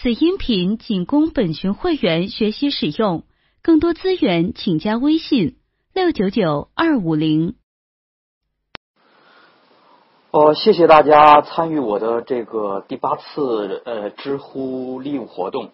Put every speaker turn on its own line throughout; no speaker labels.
此音频仅供本群会员学习使用，更多资源请加微信六九九二五零。
哦，谢谢大家参与我的这个第八次呃知乎利用活动。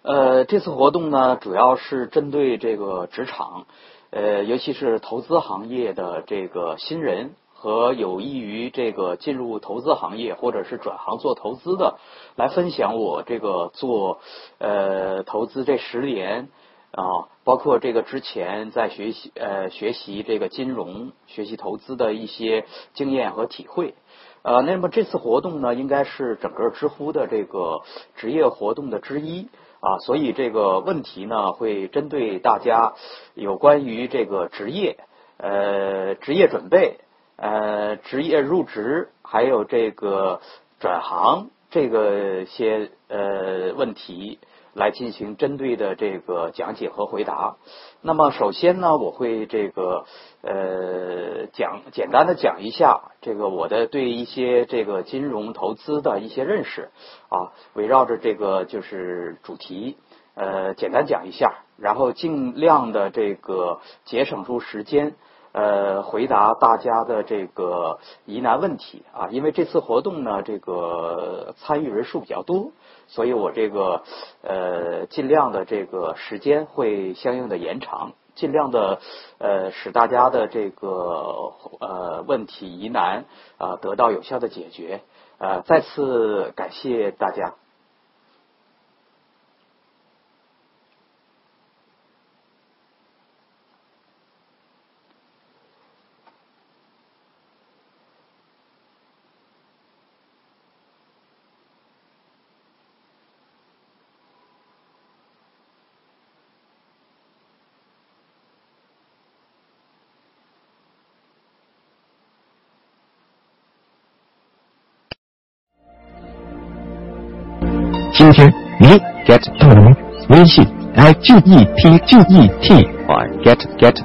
呃，这次活动呢，主要是针对这个职场，呃，尤其是投资行业的这个新人。和有益于这个进入投资行业或者是转行做投资的，来分享我这个做呃投资这十年啊，包括这个之前在学习呃学习这个金融、学习投资的一些经验和体会。呃，那么这次活动呢，应该是整个知乎的这个职业活动的之一啊，所以这个问题呢，会针对大家有关于这个职业呃职业准备。呃，职业入职还有这个转行这个些呃问题来进行针对的这个讲解和回答。那么首先呢，我会这个呃讲简单的讲一下这个我的对一些这个金融投资的一些认识啊，围绕着这个就是主题呃简单讲一下，然后尽量的这个节省出时间。呃，回答大家的这个疑难问题啊，因为这次活动呢，这个参与人数比较多，所以我这个呃尽量的这个时间会相应的延长，尽量的呃使大家的这个呃问题疑难啊得到有效的解决。呃，再次感谢大家。
今天你 get 到了吗？微信 i g e t g e t y get get。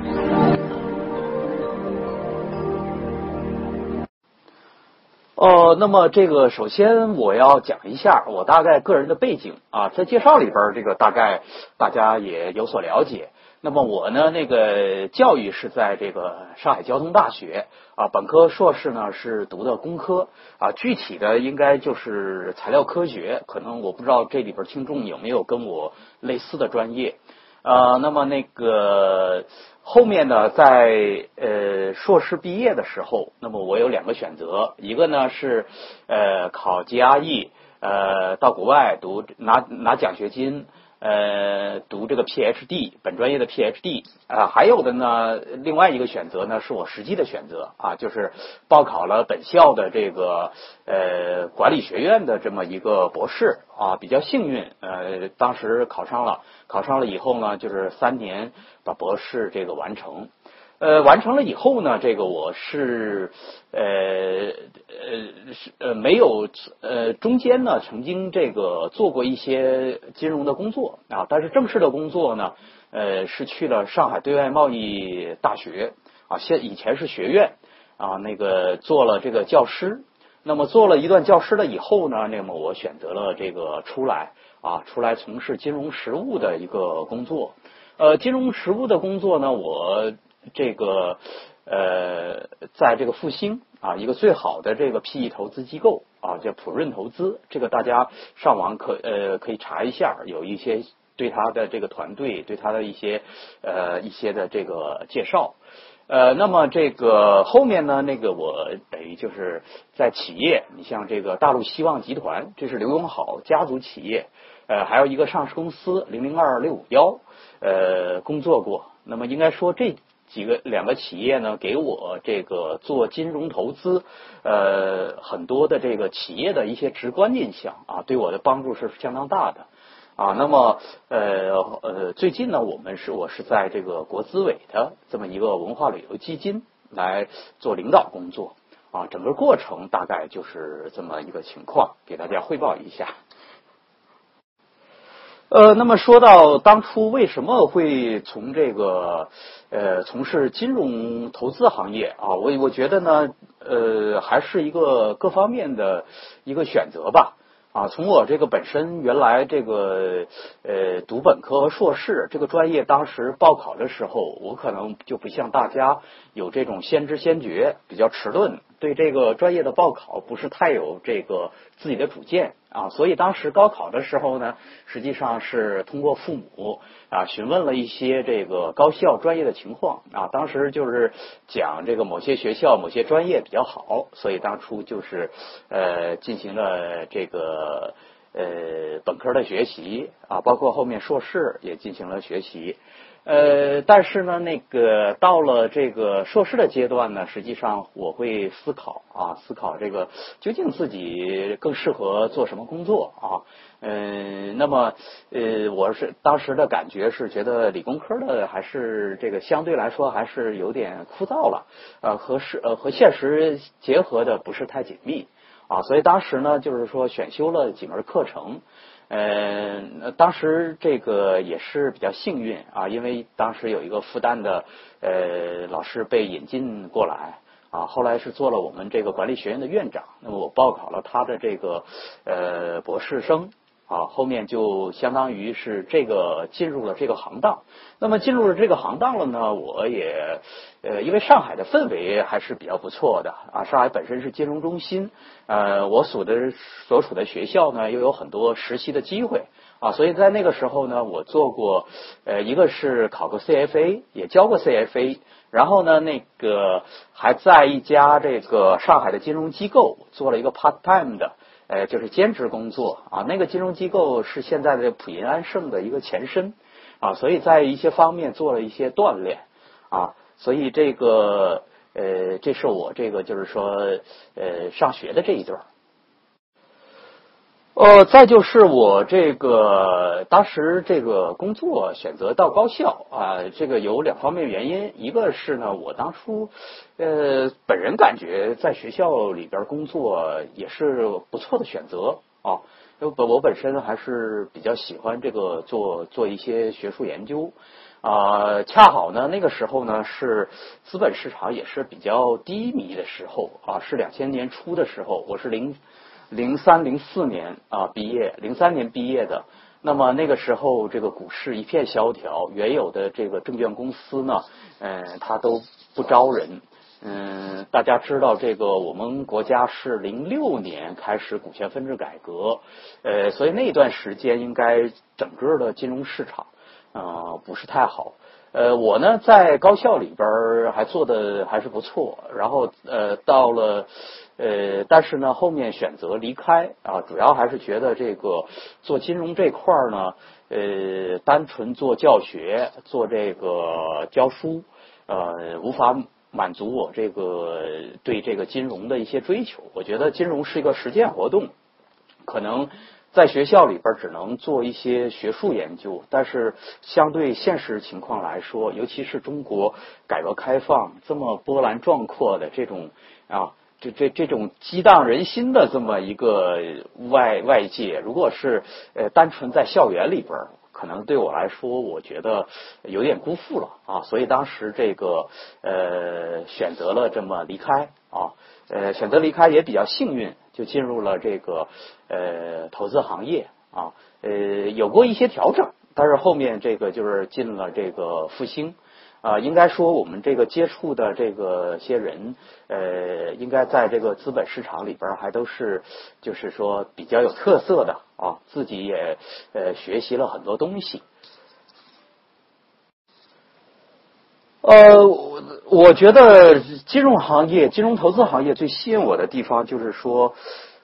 哦，那么这个首先我要讲一下我大概个人的背景啊，在介绍里边这个大概大家也有所了解。那么我呢，那个教育是在这个上海交通大学啊，本科、硕士呢是读的工科啊，具体的应该就是材料科学，可能我不知道这里边听众有没有跟我类似的专业啊。那么那个后面呢，在呃硕士毕业的时候，那么我有两个选择，一个呢是呃考 GRE，呃到国外读拿拿奖学金。呃，读这个 PhD 本专业的 PhD 啊，还有的呢，另外一个选择呢，是我实际的选择啊，就是报考了本校的这个呃管理学院的这么一个博士啊，比较幸运，呃，当时考上了，考上了以后呢，就是三年把博士这个完成。呃，完成了以后呢，这个我是呃呃是呃没有呃中间呢曾经这个做过一些金融的工作啊，但是正式的工作呢，呃是去了上海对外贸易大学啊，现以前是学院啊，那个做了这个教师，那么做了一段教师了以后呢，那么我选择了这个出来啊，出来从事金融实务的一个工作，呃，金融实务的工作呢，我。这个呃，在这个复兴啊，一个最好的这个 PE 投资机构啊，叫普润投资。这个大家上网可呃可以查一下，有一些对他的这个团队，对他的一些呃一些的这个介绍。呃，那么这个后面呢，那个我等于就是在企业，你像这个大陆希望集团，这是刘永好家族企业，呃，还有一个上市公司零零二六五幺，呃，工作过。那么应该说这。几个两个企业呢，给我这个做金融投资，呃，很多的这个企业的一些直观印象啊，对我的帮助是相当大的啊。那么呃呃，最近呢，我们是我是在这个国资委的这么一个文化旅游基金来做领导工作啊，整个过程大概就是这么一个情况，给大家汇报一下。呃，那么说到当初为什么会从这个呃从事金融投资行业啊，我我觉得呢，呃，还是一个各方面的一个选择吧。啊，从我这个本身原来这个呃读本科和硕士这个专业，当时报考的时候，我可能就不像大家有这种先知先觉，比较迟钝，对这个专业的报考不是太有这个自己的主见啊。所以当时高考的时候呢，实际上是通过父母啊询问了一些这个高校专业的情况啊。当时就是讲这个某些学校某些专业比较好，所以当初就是呃进行了这个。呃，本科的学习啊，包括后面硕士也进行了学习。呃，但是呢，那个到了这个硕士的阶段呢，实际上我会思考啊，思考这个究竟自己更适合做什么工作啊。嗯，那么呃，我是当时的感觉是觉得理工科的还是这个相对来说还是有点枯燥了，呃，和是呃和现实结合的不是太紧密。啊，所以当时呢，就是说选修了几门课程，呃，当时这个也是比较幸运啊，因为当时有一个复旦的呃老师被引进过来啊，后来是做了我们这个管理学院的院长，那么我报考了他的这个呃博士生。啊，后面就相当于是这个进入了这个行当。那么进入了这个行当了呢，我也呃，因为上海的氛围还是比较不错的啊。上海本身是金融中心，呃，我所的所处的学校呢又有很多实习的机会啊，所以在那个时候呢，我做过呃，一个是考过 CFA，也教过 CFA，然后呢，那个还在一家这个上海的金融机构做了一个 part time 的。呃，就是兼职工作啊，那个金融机构是现在的普银安盛的一个前身啊，所以在一些方面做了一些锻炼啊，所以这个呃，这是我这个就是说呃上学的这一段。呃，再就是我这个当时这个工作选择到高校啊，这个有两方面原因，一个是呢，我当初呃本人感觉在学校里边工作也是不错的选择啊，因为我本身还是比较喜欢这个做做一些学术研究啊，恰好呢那个时候呢是资本市场也是比较低迷的时候啊，是两千年初的时候，我是零。零三零四年啊毕业，零三年毕业的。那么那个时候，这个股市一片萧条，原有的这个证券公司呢，嗯，它都不招人。嗯，大家知道这个，我们国家是零六年开始股权分置改革，呃，所以那段时间应该整个的金融市场啊不是太好。呃，我呢在高校里边还做的还是不错，然后呃到了呃，但是呢后面选择离开啊，主要还是觉得这个做金融这块儿呢，呃，单纯做教学做这个教书呃，无法满足我这个对这个金融的一些追求。我觉得金融是一个实践活动，可能。在学校里边只能做一些学术研究，但是相对现实情况来说，尤其是中国改革开放这么波澜壮阔的这种啊，这这这种激荡人心的这么一个外外界，如果是呃单纯在校园里边，可能对我来说，我觉得有点辜负了啊，所以当时这个呃选择了这么离开啊。呃，选择离开也比较幸运，就进入了这个呃投资行业啊。呃，有过一些调整，但是后面这个就是进了这个复兴啊。应该说，我们这个接触的这个些人，呃，应该在这个资本市场里边还都是就是说比较有特色的啊。自己也呃学习了很多东西。呃，我觉得金融行业、金融投资行业最吸引我的地方就是说，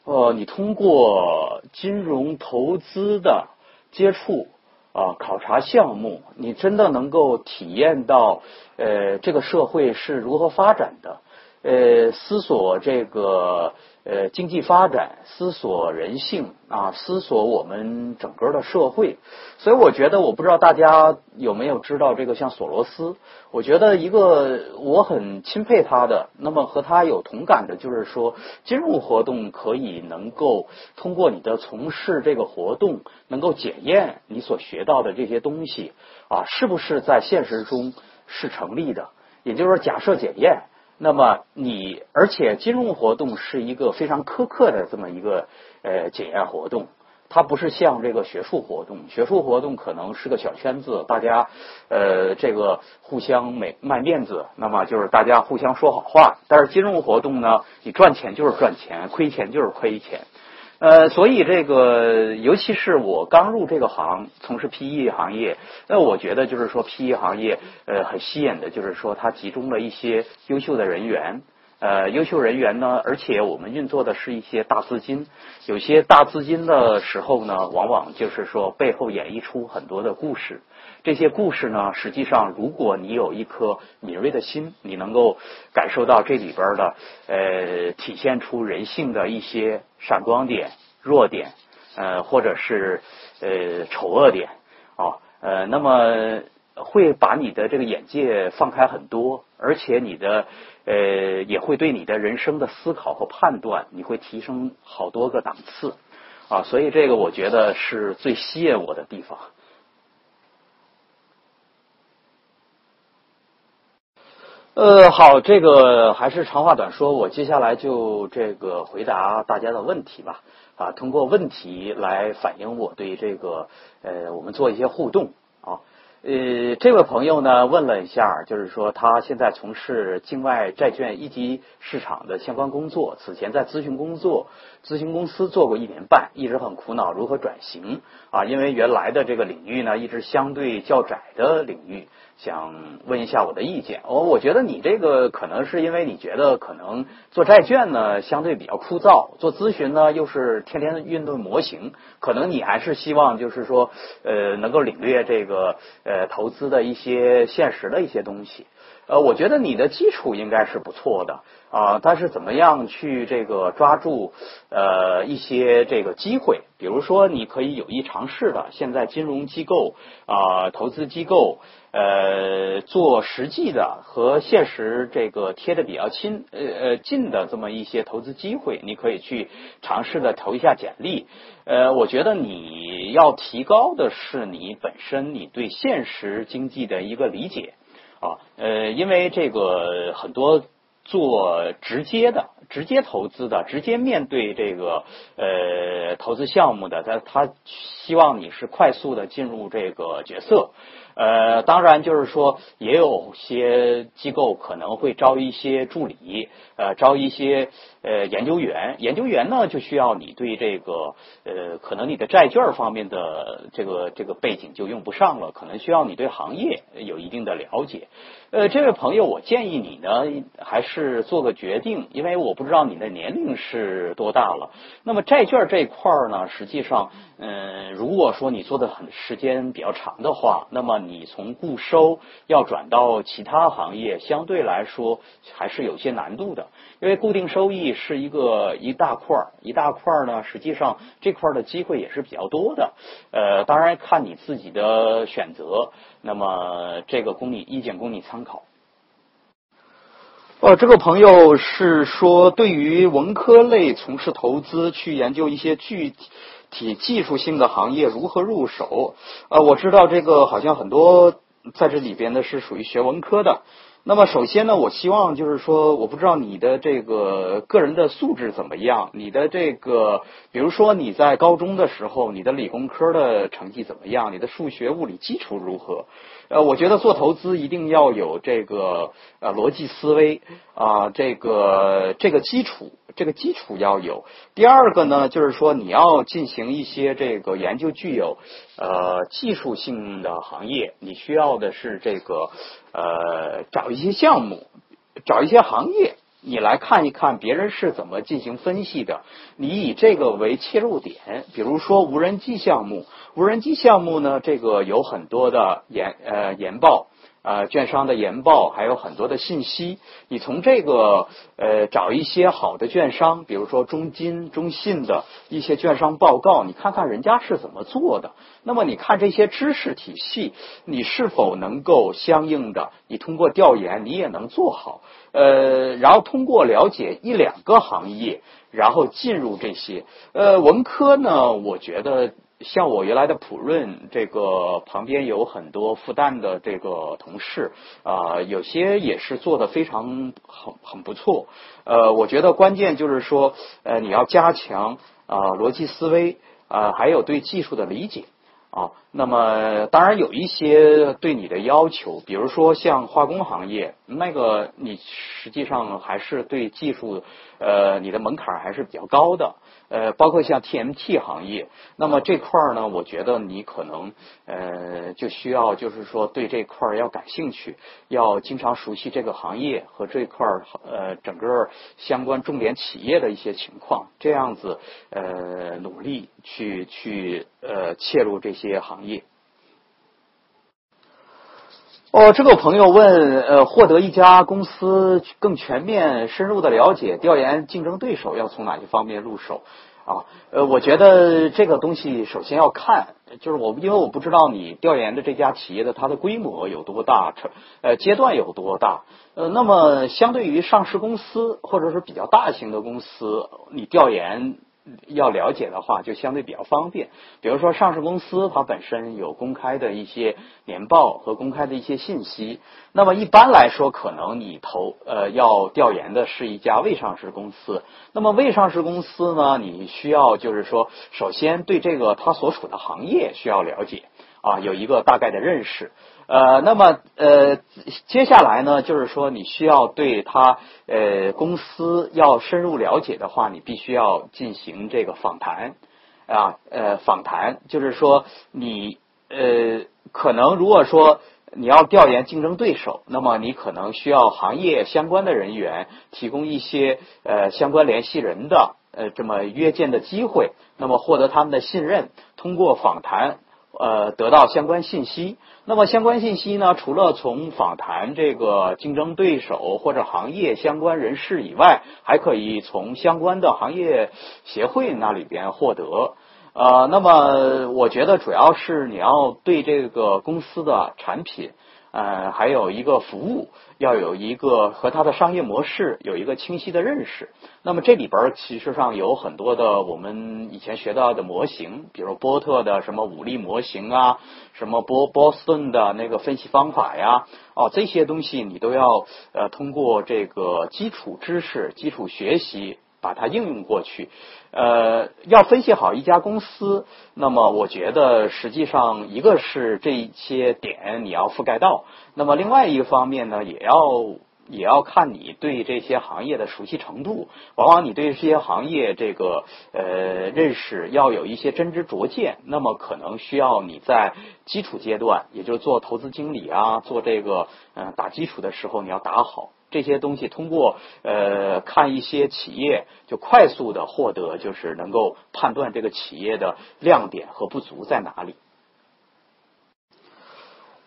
呃，你通过金融投资的接触啊，考察项目，你真的能够体验到呃这个社会是如何发展的，呃，思索这个。呃，经济发展，思索人性啊，思索我们整个的社会。所以我觉得，我不知道大家有没有知道这个像索罗斯。我觉得一个我很钦佩他的，那么和他有同感的就是说，金融活动可以能够通过你的从事这个活动，能够检验你所学到的这些东西啊，是不是在现实中是成立的。也就是说，假设检验。那么你而且金融活动是一个非常苛刻的这么一个呃检验活动。它不是像这个学术活动，学术活动可能是个小圈子，大家呃这个互相卖卖面子，那么就是大家互相说好话。但是金融活动呢，你赚钱就是赚钱，亏钱就是亏钱。呃，所以这个尤其是我刚入这个行，从事 PE 行业，那我觉得就是说 PE 行业呃很吸引的，就是说它集中了一些优秀的人员。呃，优秀人员呢，而且我们运作的是一些大资金，有些大资金的时候呢，往往就是说背后演绎出很多的故事。这些故事呢，实际上如果你有一颗敏锐的心，你能够感受到这里边的呃，体现出人性的一些闪光点、弱点，呃，或者是呃丑恶点啊，呃，那么会把你的这个眼界放开很多，而且你的。呃，也会对你的人生的思考和判断，你会提升好多个档次啊，所以这个我觉得是最吸引我的地方。呃，好，这个还是长话短说，我接下来就这个回答大家的问题吧啊，通过问题来反映我对这个呃，我们做一些互动啊。呃，这位朋友呢问了一下，就是说他现在从事境外债券一级市场的相关工作，此前在咨询工作、咨询公司做过一年半，一直很苦恼如何转型啊，因为原来的这个领域呢一直相对较窄的领域。想问一下我的意见，我我觉得你这个可能是因为你觉得可能做债券呢相对比较枯燥，做咨询呢又是天天运动模型，可能你还是希望就是说呃能够领略这个呃投资的一些现实的一些东西。呃，我觉得你的基础应该是不错的啊，但是怎么样去这个抓住呃一些这个机会？比如说，你可以有意尝试的，现在金融机构啊、投资机构呃做实际的和现实这个贴的比较亲呃呃近的这么一些投资机会，你可以去尝试的投一下简历。呃，我觉得你要提高的是你本身你对现实经济的一个理解。啊，呃，因为这个很多做直接的、直接投资的、直接面对这个呃投资项目的，他他希望你是快速的进入这个角色。呃，当然就是说，也有些机构可能会招一些助理，呃，招一些呃研究员。研究员呢，就需要你对这个呃，可能你的债券方面的这个这个背景就用不上了，可能需要你对行业有一定的了解。呃，这位朋友，我建议你呢，还是做个决定，因为我不知道你的年龄是多大了。那么债券这一块呢，实际上，嗯，如果说你做的很时间比较长的话，那么你从固收要转到其他行业，相对来说还是有些难度的，因为固定收益是一个一大块儿，一大块儿呢，实际上这块的机会也是比较多的。呃，当然看你自己的选择。那么这个供你意见供你参考。哦，这个朋友是说，对于文科类从事投资，去研究一些具体技术性的行业如何入手？呃，我知道这个好像很多在这里边的是属于学文科的。那么首先呢，我希望就是说，我不知道你的这个个人的素质怎么样，你的这个，比如说你在高中的时候，你的理工科的成绩怎么样？你的数学、物理基础如何？呃，我觉得做投资一定要有这个呃逻辑思维啊，这个这个基础，这个基础要有。第二个呢，就是说你要进行一些这个研究，具有呃技术性的行业，你需要的是这个呃找一些项目，找一些行业，你来看一看别人是怎么进行分析的，你以这个为切入点，比如说无人机项目。无人机项目呢，这个有很多的研呃研报，呃券商的研报，还有很多的信息。你从这个呃找一些好的券商，比如说中金、中信的一些券商报告，你看看人家是怎么做的。那么你看这些知识体系，你是否能够相应的？你通过调研，你也能做好。呃，然后通过了解一两个行业，然后进入这些。呃，文科呢，我觉得。像我原来的普润，这个旁边有很多复旦的这个同事啊，有些也是做的非常很很不错。呃，我觉得关键就是说，呃，你要加强啊逻辑思维啊，还有对技术的理解。啊，那么当然有一些对你的要求，比如说像化工行业，那个你实际上还是对技术，呃，你的门槛还是比较高的。呃，包括像 TMT 行业，那么这块儿呢，我觉得你可能呃就需要就是说对这块儿要感兴趣，要经常熟悉这个行业和这块儿呃整个相关重点企业的一些情况，这样子呃努力去去呃切入这些行业。哦，这个朋友问，呃，获得一家公司更全面、深入的了解，调研竞争对手要从哪些方面入手？啊，呃，我觉得这个东西首先要看，就是我因为我不知道你调研的这家企业的它的规模有多大，呃阶段有多大，呃，那么相对于上市公司或者是比较大型的公司，你调研。要了解的话，就相对比较方便。比如说，上市公司它本身有公开的一些年报和公开的一些信息。那么一般来说，可能你投呃要调研的是一家未上市公司。那么未上市公司呢，你需要就是说，首先对这个它所处的行业需要了解啊，有一个大概的认识。呃，那么呃，接下来呢，就是说你需要对他呃公司要深入了解的话，你必须要进行这个访谈啊，呃，访谈就是说你呃可能如果说你要调研竞争对手，那么你可能需要行业相关的人员提供一些呃相关联系人的呃这么约见的机会，那么获得他们的信任，通过访谈。呃，得到相关信息。那么相关信息呢，除了从访谈这个竞争对手或者行业相关人士以外，还可以从相关的行业协会那里边获得。呃，那么我觉得主要是你要对这个公司的产品。呃，还有一个服务要有一个和它的商业模式有一个清晰的认识。那么这里边其实上有很多的我们以前学到的模型，比如波特的什么五力模型啊，什么波波斯顿的那个分析方法呀，哦，这些东西你都要呃通过这个基础知识、基础学习。把它应用过去，呃，要分析好一家公司，那么我觉得实际上一个是这些点你要覆盖到，那么另外一个方面呢，也要也要看你对这些行业的熟悉程度。往往你对这些行业这个呃认识要有一些真知灼见，那么可能需要你在基础阶段，也就是做投资经理啊，做这个嗯打基础的时候，你要打好。这些东西通过呃看一些企业，就快速的获得，就是能够判断这个企业的亮点和不足在哪里。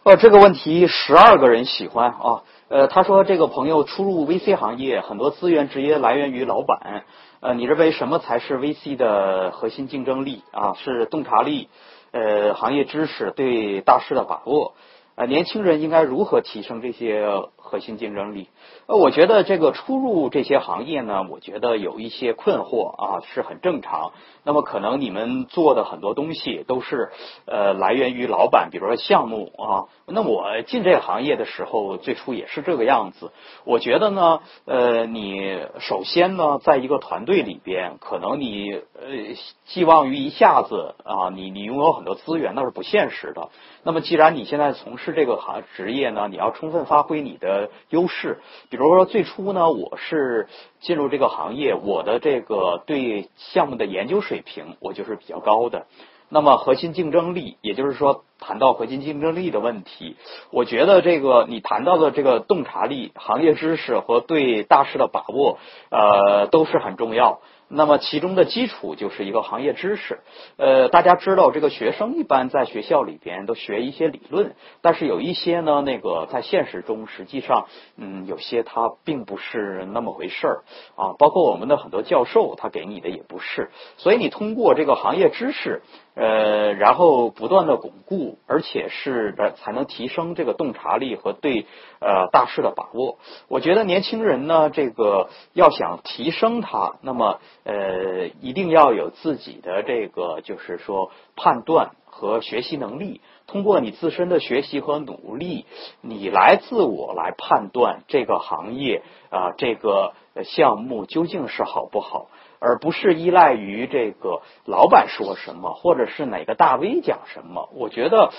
呃，这个问题十二个人喜欢啊。呃，他说这个朋友初入 VC 行业，很多资源直接来源于老板。呃，你认为什么才是 VC 的核心竞争力啊？是洞察力、呃行业知识、对大势的把握。呃，年轻人应该如何提升这些核心竞争力？呃，我觉得这个初入这些行业呢，我觉得有一些困惑啊，是很正常。那么可能你们做的很多东西都是呃来源于老板，比如说项目啊。那我进这个行业的时候，最初也是这个样子。我觉得呢，呃，你首先呢，在一个团队里边，可能你呃寄望于一下子啊，你你拥有很多资源，那是不现实的。那么既然你现在从事这个行职业呢，你要充分发挥你的优势。比如说最初呢，我是进入这个行业，我的这个对项目的研究水平，我就是比较高的。那么核心竞争力，也就是说谈到核心竞争力的问题，我觉得这个你谈到的这个洞察力、行业知识和对大势的把握，呃，都是很重要。那么其中的基础就是一个行业知识。呃，大家知道，这个学生一般在学校里边都学一些理论，但是有一些呢，那个在现实中实际上，嗯，有些它并不是那么回事儿啊。包括我们的很多教授，他给你的也不是。所以你通过这个行业知识，呃，然后不断的巩固，而且是才能提升这个洞察力和对呃大势的把握。我觉得年轻人呢，这个要想提升它，那么。呃，一定要有自己的这个就是说判断和学习能力。通过你自身的学习和努力，你来自我来判断这个行业啊，这个项目究竟是好不好，而不是依赖于这个老板说什么，或者是哪个大 V 讲什么。我觉得，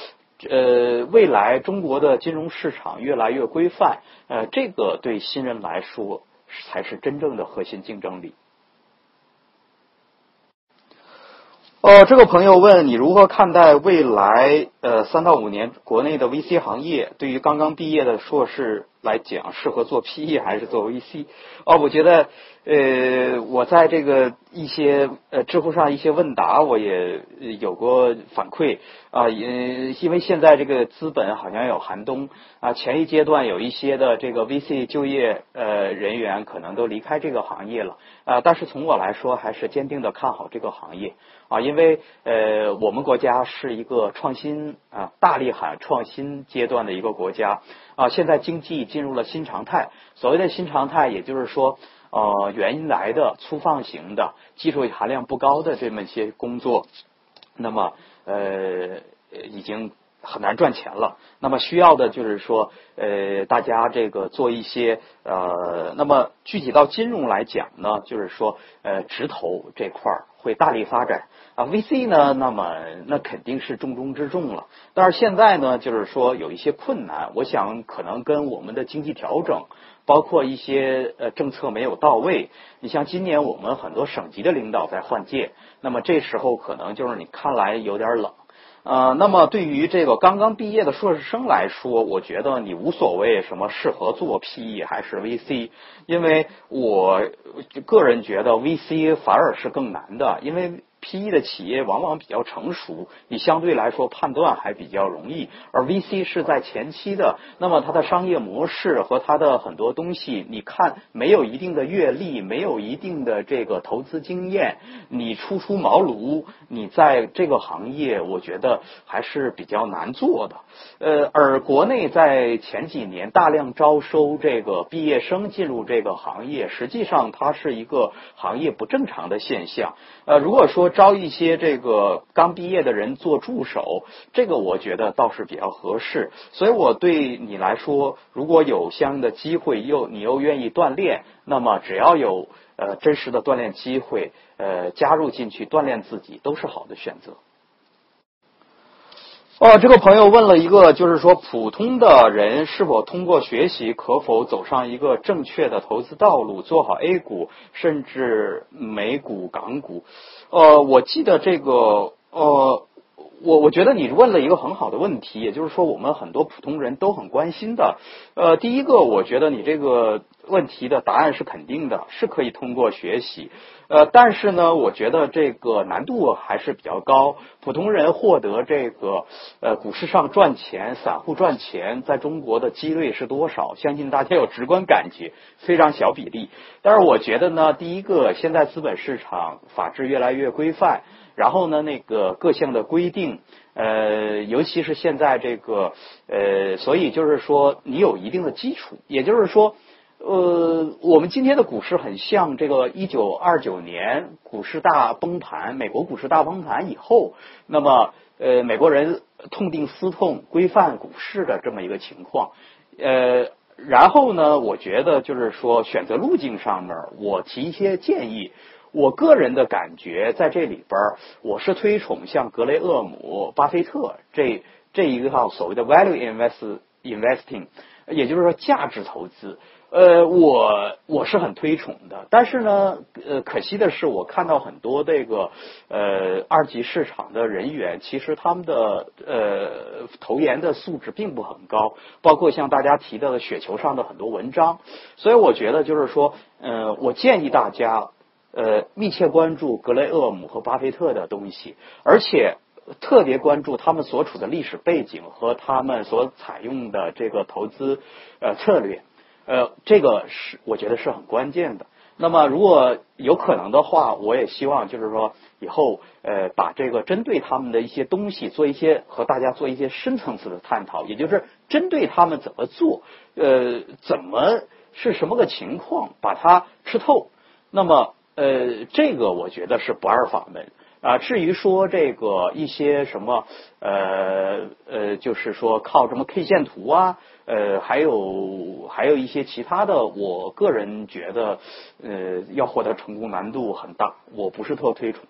呃，未来中国的金融市场越来越规范，呃，这个对新人来说才是真正的核心竞争力。哦，这个朋友问你如何看待未来呃三到五年国内的 VC 行业？对于刚刚毕业的硕士来讲，适合做 PE 还是做 VC？哦，我觉得呃，我在这个一些呃知乎上一些问答，我也有过反馈啊，因因为现在这个资本好像有寒冬啊，前一阶段有一些的这个 VC 就业呃人员可能都离开这个行业了啊，但是从我来说，还是坚定的看好这个行业。啊，因为呃，我们国家是一个创新啊，大力喊创新阶段的一个国家啊。现在经济进入了新常态，所谓的新常态，也就是说，呃，原来的粗放型的、技术含量不高的这么一些工作，那么呃，已经很难赚钱了。那么需要的就是说，呃，大家这个做一些呃，那么具体到金融来讲呢，就是说，呃，直投这块儿会大力发展。啊，VC 呢？那么那肯定是重中之重了。但是现在呢，就是说有一些困难。我想可能跟我们的经济调整，包括一些呃政策没有到位。你像今年我们很多省级的领导在换届，那么这时候可能就是你看来有点冷。呃，那么对于这个刚刚毕业的硕士生来说，我觉得你无所谓什么适合做 PE 还是 VC，因为我个人觉得 VC 反而是更难的，因为。PE 的企业往往比较成熟，你相对来说判断还比较容易，而 VC 是在前期的，那么它的商业模式和它的很多东西，你看没有一定的阅历，没有一定的这个投资经验，你初出茅庐，你在这个行业，我觉得还是比较难做的。呃，而国内在前几年大量招收这个毕业生进入这个行业，实际上它是一个行业不正常的现象。呃，如果说招一些这个刚毕业的人做助手，这个我觉得倒是比较合适。所以我对你来说，如果有相应的机会，又你又愿意锻炼，那么只要有呃真实的锻炼机会，呃加入进去锻炼自己，都是好的选择。哦，这个朋友问了一个，就是说普通的人是否通过学习，可否走上一个正确的投资道路，做好 A 股，甚至美股、港股？呃，我记得这个，呃，我我觉得你问了一个很好的问题，也就是说我们很多普通人都很关心的。呃，第一个，我觉得你这个问题的答案是肯定的，是可以通过学习。呃，但是呢，我觉得这个难度还是比较高。普通人获得这个呃股市上赚钱，散户赚钱，在中国的几率是多少？相信大家有直观感觉，非常小比例。但是我觉得呢，第一个，现在资本市场法制越来越规范，然后呢，那个各项的规定，呃，尤其是现在这个呃，所以就是说，你有一定的基础，也就是说。呃，我们今天的股市很像这个一九二九年股市大崩盘，美国股市大崩盘以后，那么呃，美国人痛定思痛，规范股市的这么一个情况。呃，然后呢，我觉得就是说选择路径上面，我提一些建议。我个人的感觉在这里边，我是推崇像格雷厄姆、巴菲特这这一套所谓的 value invest investing，也就是说价值投资。呃，我我是很推崇的，但是呢，呃，可惜的是，我看到很多这个呃二级市场的人员，其实他们的呃投研的素质并不很高，包括像大家提到的雪球上的很多文章，所以我觉得就是说，呃，我建议大家呃密切关注格雷厄姆和巴菲特的东西，而且特别关注他们所处的历史背景和他们所采用的这个投资呃策略。呃，这个是我觉得是很关键的。那么，如果有可能的话，我也希望就是说，以后呃，把这个针对他们的一些东西做一些和大家做一些深层次的探讨，也就是针对他们怎么做，呃，怎么是什么个情况，把它吃透。那么。呃，这个我觉得是不二法门啊。至于说这个一些什么呃呃，就是说靠什么 K 线图啊，呃，还有还有一些其他的，我个人觉得呃，要获得成功难度很大，我不是特推崇。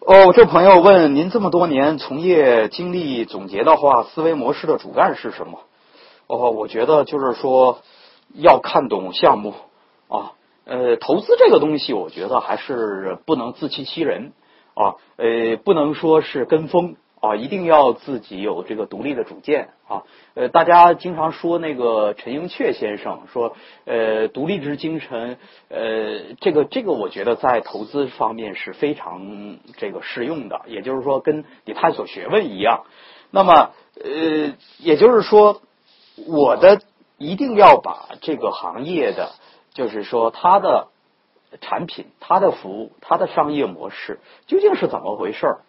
哦，这朋友问您这么多年从业经历总结的话，思维模式的主干是什么？哦，我觉得就是说要看懂项目啊，呃，投资这个东西，我觉得还是不能自欺欺人啊，呃，不能说是跟风。啊，一定要自己有这个独立的主见啊！呃，大家经常说那个陈寅恪先生说，呃，独立之精神，呃，这个这个，我觉得在投资方面是非常这个适用的。也就是说，跟你探索学问一样。那么，呃，也就是说，我的一定要把这个行业的，就是说它的产品、它的服务、它的商业模式究竟是怎么回事儿，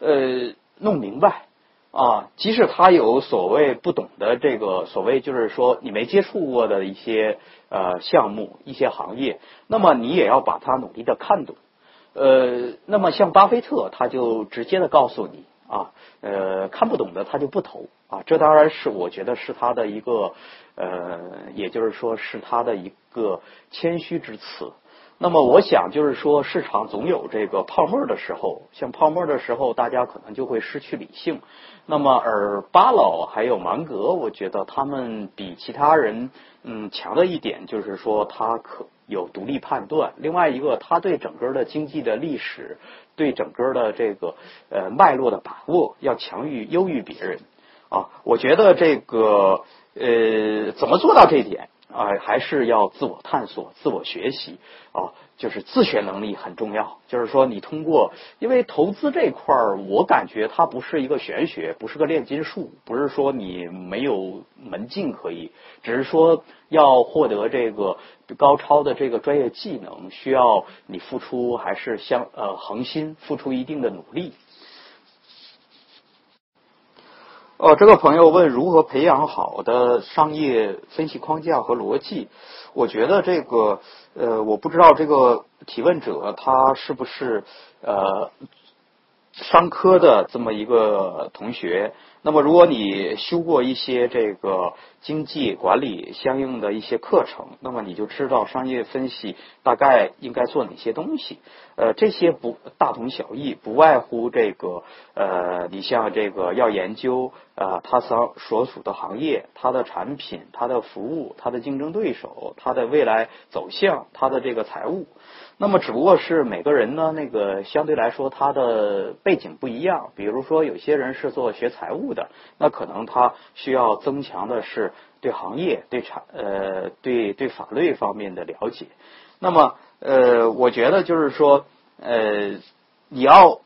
呃。弄明白啊，即使他有所谓不懂的这个所谓，就是说你没接触过的一些呃项目、一些行业，那么你也要把它努力的看懂。呃，那么像巴菲特，他就直接的告诉你啊，呃，看不懂的他就不投啊。这当然是我觉得是他的一个呃，也就是说是他的一个谦虚之词。那么我想就是说，市场总有这个泡沫的时候，像泡沫的时候，大家可能就会失去理性。那么而巴老还有芒格，我觉得他们比其他人嗯强的一点就是说，他可有独立判断。另外一个，他对整个的经济的历史，对整个的这个呃脉络的把握要强于优于别人啊。我觉得这个呃怎么做到这一点？啊，还是要自我探索、自我学习啊，就是自学能力很重要。就是说，你通过，因为投资这块儿，我感觉它不是一个玄学，不是个炼金术，不是说你没有门径可以，只是说要获得这个高超的这个专业技能，需要你付出还是相呃恒心，付出一定的努力。哦，这个朋友问如何培养好的商业分析框架和逻辑？我觉得这个呃，我不知道这个提问者他是不是呃商科的这么一个同学。那么，如果你修过一些这个经济管理相应的一些课程，那么你就知道商业分析大概应该做哪些东西。呃，这些不大同小异，不外乎这个呃，你像这个要研究啊，他所所属的行业、它的产品、它的服务、它的竞争对手、它的未来走向、它的这个财务。那么只不过是每个人呢，那个相对来说他的背景不一样。比如说，有些人是做学财务的，那可能他需要增强的是对行业、对产呃、对对法律方面的了解。那么呃，我觉得就是说呃，你要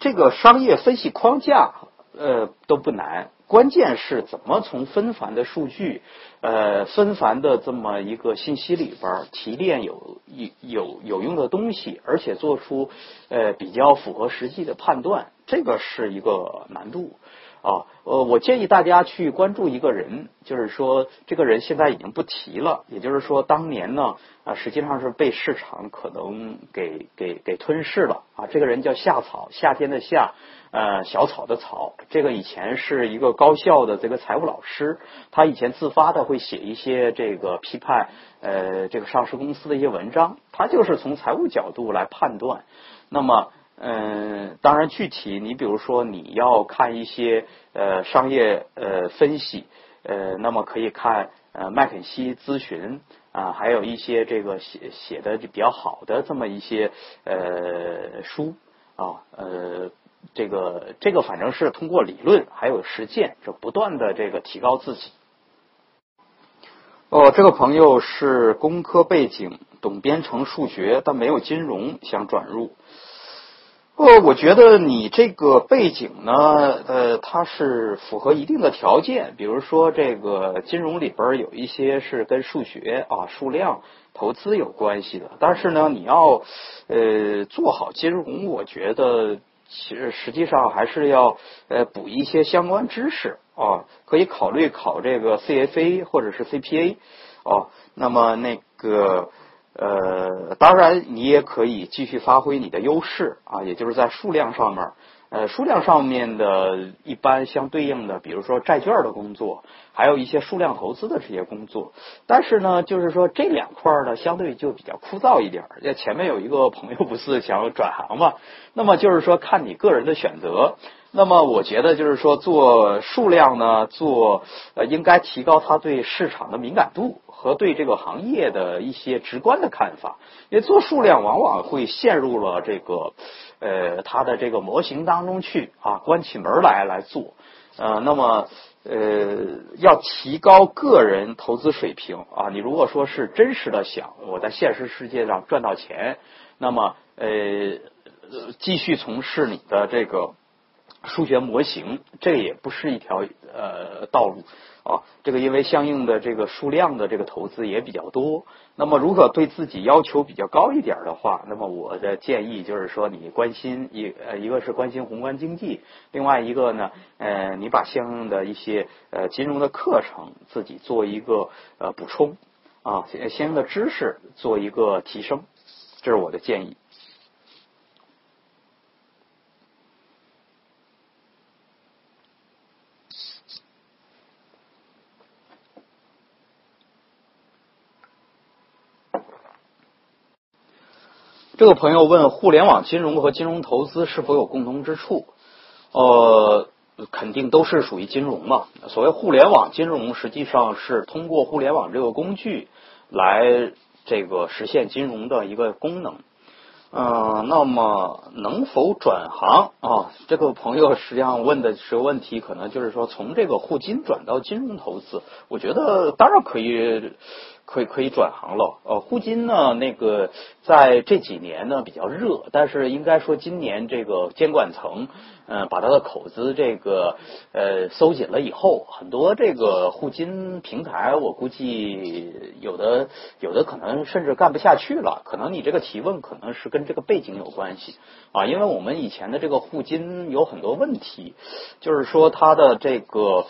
这个商业分析框架呃都不难。关键是怎么从纷繁的数据，呃，纷繁的这么一个信息里边提炼有有有有用的东西，而且做出呃比较符合实际的判断，这个是一个难度啊。呃，我建议大家去关注一个人，就是说这个人现在已经不提了，也就是说当年呢啊，实际上是被市场可能给给给吞噬了啊。这个人叫夏草，夏天的夏。呃，小草的草，这个以前是一个高校的这个财务老师，他以前自发的会写一些这个批判呃这个上市公司的一些文章，他就是从财务角度来判断。那么，嗯，当然具体你比如说你要看一些呃商业呃分析，呃，那么可以看呃麦肯锡咨询啊，还有一些这个写写的比较好的这么一些呃书啊，呃。这个这个反正是通过理论还有实践，就不断的这个提高自己。哦，这个朋友是工科背景，懂编程数学，但没有金融，想转入。呃，我觉得你这个背景呢，呃，它是符合一定的条件，比如说这个金融里边有一些是跟数学啊、数量、投资有关系的，但是呢，你要呃做好金融，我觉得。其实实际上还是要呃补一些相关知识啊，可以考虑考这个 CFA 或者是 CPA 哦。那么那个呃，当然你也可以继续发挥你的优势啊，也就是在数量上面。呃，数量上面的一般相对应的，比如说债券的工作，还有一些数量投资的这些工作。但是呢，就是说这两块呢，相对就比较枯燥一点。那前面有一个朋友不是想转行嘛？那么就是说看你个人的选择。那么我觉得就是说做数量呢，做呃应该提高他对市场的敏感度和对这个行业的一些直观的看法。因为做数量往往会陷入了这个呃他的这个模型当中去啊，关起门来来做。呃，那么呃要提高个人投资水平啊，你如果说是真实的想我在现实世界上赚到钱，那么呃继续从事你的这个。数学模型，这也不是一条呃道路啊。这个因为相应的这个数量的这个投资也比较多。那么，如果对自己要求比较高一点的话，那么我的建议就是说，你关心一呃一个是关心宏观经济，另外一个呢，呃，你把相应的一些呃金融的课程自己做一个呃补充啊，相应的知识做一个提升，这是我的建议。这个朋友问：互联网金融和金融投资是否有共同之处？呃，肯定都是属于金融嘛。所谓互联网金融，实际上是通过互联网这个工具来这个实现金融的一个功能。嗯，那么能否转行啊？这个朋友实际上问的是问题，可能就是说从这个互金转到金融投资，我觉得当然可以。可以可以转行了，呃，互金呢，那个在这几年呢比较热，但是应该说今年这个监管层，嗯，把它的口子这个呃收紧了以后，很多这个互金平台，我估计有的有的可能甚至干不下去了，可能你这个提问可能是跟这个背景有关系啊，因为我们以前的这个互金有很多问题，就是说它的这个。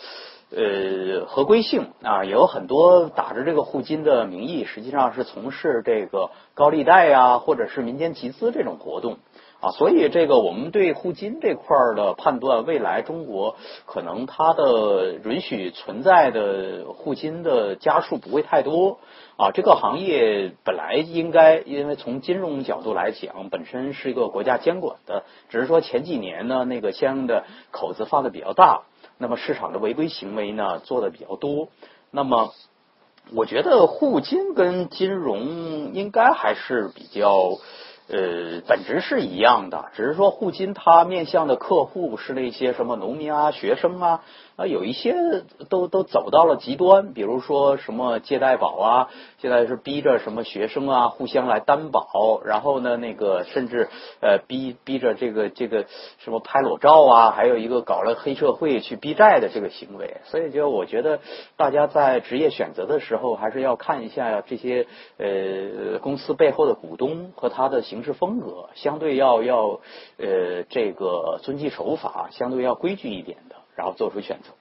呃，合规性啊，也有很多打着这个互金的名义，实际上是从事这个高利贷呀，或者是民间集资这种活动啊。所以，这个我们对互金这块儿的判断，未来中国可能它的允许存在的互金的家数不会太多啊。这个行业本来应该，因为从金融角度来讲，本身是一个国家监管的，只是说前几年呢，那个相应的口子放的比较大。那么市场的违规行为呢做的比较多，那么我觉得互金跟金融应该还是比较呃本质是一样的，只是说互金它面向的客户是那些什么农民啊、学生啊。啊，有一些都都走到了极端，比如说什么借贷宝啊，现在是逼着什么学生啊互相来担保，然后呢，那个甚至呃逼逼着这个这个什么拍裸照啊，还有一个搞了黑社会去逼债的这个行为。所以就我觉得大家在职业选择的时候，还是要看一下这些呃公司背后的股东和他的行事风格，相对要要呃这个遵纪守法，相对要规矩一点。然后做出选择。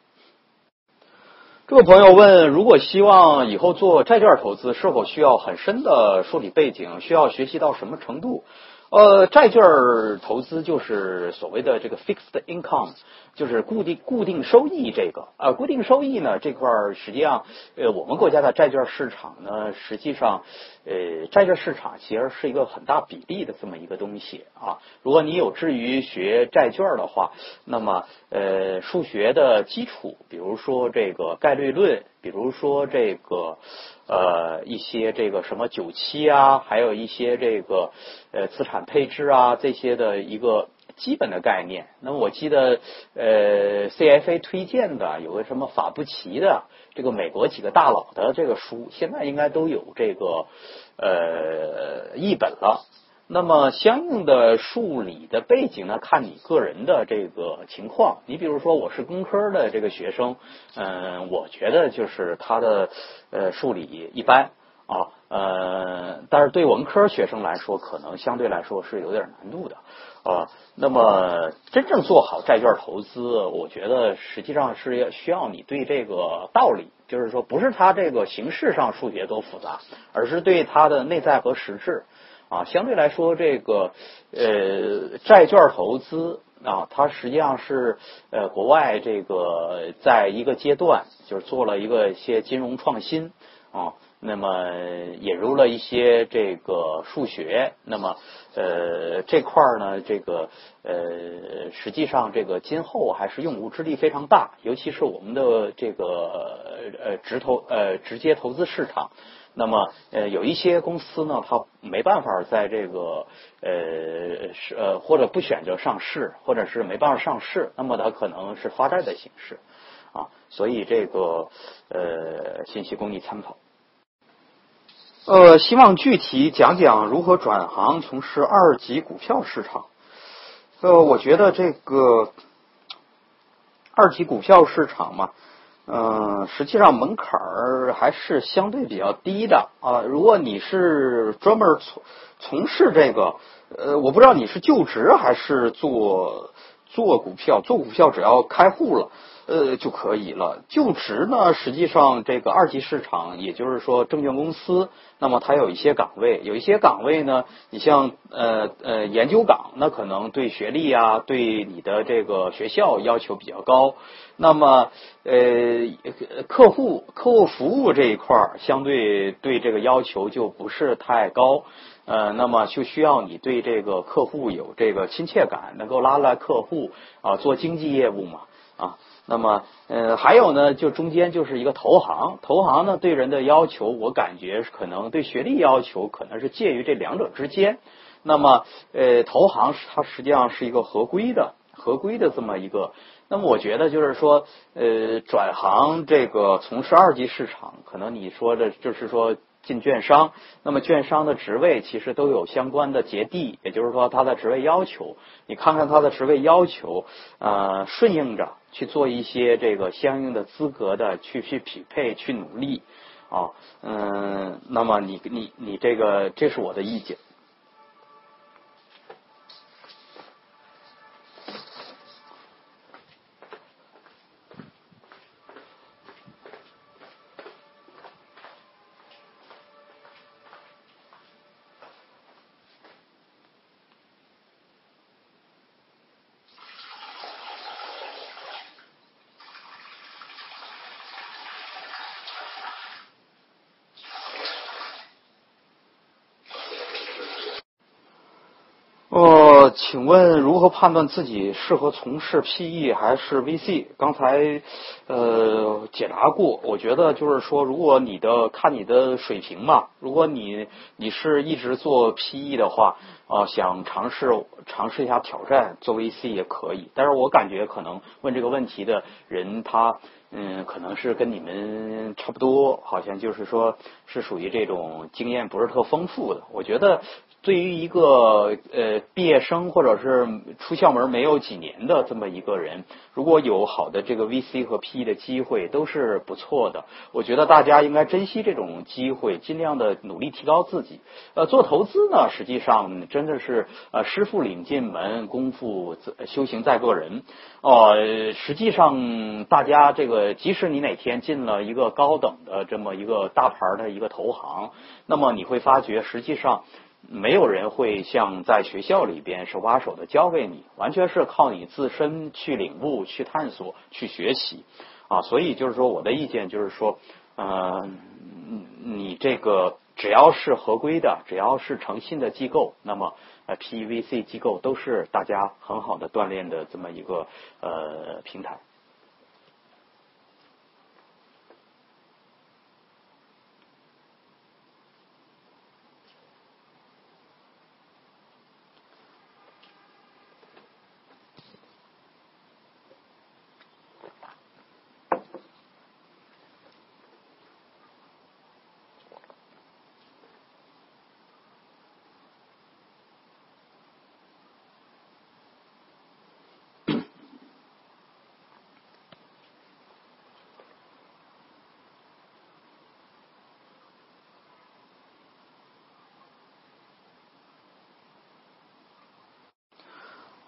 这位朋友问：如果希望以后做债券投资，是否需要很深的数理背景？需要学习到什么程度？呃，债券投资就是所谓的这个 fixed income。就是固定固定收益这个呃固定收益呢这块儿实际上呃我们国家的债券市场呢实际上呃债券市场其实是一个很大比例的这么一个东西啊如果你有志于学债券的话那么呃数学的基础比如说这个概率论比如说这个呃一些这个什么九七啊还有一些这个呃资产配置啊这些的一个。基本的概念，那么我记得，呃，CFA 推荐的有个什么法布奇的这个美国几个大佬的这个书，现在应该都有这个呃译本了。那么相应的数理的背景呢，看你个人的这个情况。你比如说我是工科的这个学生，嗯，我觉得就是他的呃数理一般啊，呃，但是对文科学生来说，可能相对来说是有点难度的。啊，那么真正做好债券投资，我觉得实际上是要需要你对这个道理，就是说不是它这个形式上数学多复杂，而是对它的内在和实质啊。相对来说，这个呃债券投资啊，它实际上是呃国外这个在一个阶段就是做了一个一些金融创新啊。那么引入了一些这个数学，那么呃这块儿呢，这个呃实际上这个今后还是用武之地非常大，尤其是我们的这个呃直投呃直接投资市场。那么呃有一些公司呢，它没办法在这个呃是呃或者不选择上市，或者是没办法上市，那么它可能是发债的形式啊。所以这个呃信息供你参考。呃，希望具体讲讲如何转行从事二级股票市场。呃，我觉得这个二级股票市场嘛，嗯，实际上门槛儿还是相对比较低的啊。如果你是专门从从事这个，呃，我不知道你是就职还是做做股票，做股票只要开户了。呃，就可以了。就职呢，实际上这个二级市场，也就是说证券公司，那么它有一些岗位，有一些岗位呢，你像呃呃研究岗，那可能对学历啊，对你的这个学校要求比较高。那么呃客户客户服务这一块儿，相对对这个要求就不是太高。呃，那么就需要你对这个客户有这个亲切感，能够拉来客户啊，做经济业务嘛啊。那么，呃，还有呢，就中间就是一个投行，投行呢对人的要求，我感觉可能对学历要求可能是介于这两者之间。那么，呃，投行它实际上是一个合规的、合规的这么一个。那么，我觉得就是说，呃，转行这个从事二级市场，可能你说的就是说。进券商，那么券商的职位其实都有相关的节递，也就是说他的职位要求，你看看他的职位要求，呃，顺应着去做一些这个相应的资格的去去匹配去努力啊，嗯，那么你你你这个这是我的意见。何判断自己适合从事 PE 还是 VC？刚才呃解答过，我觉得就是说，如果你的看你的水平嘛，如果你你是一直做 PE 的话啊，想尝试尝试一下挑战做 VC 也可以。但是我感觉可能问这个问题的人他嗯，可能是跟你们差不多，好像就是说是属于这种经验不是特丰富的。我觉得。对于一个呃毕业生或者是出校门没有几年的这么一个人，如果有好的这个 VC 和 PE 的机会，都是不错的。我觉得大家应该珍惜这种机会，尽量的努力提高自己。呃，做投资呢，实际上真的是呃师傅领进门，功夫修行在个人。哦，实际上大家这个，即使你哪天进了一个高等的这么一个大牌的一个投行，那么你会发觉实际上。没有人会像在学校里边手把手的教给你，完全是靠你自身去领悟、去探索、去学习啊！所以就是说，我的意见就是说，呃，你这个只要是合规的，只要是诚信的机构，那么 PVC 机构都是大家很好的锻炼的这么一个呃平台。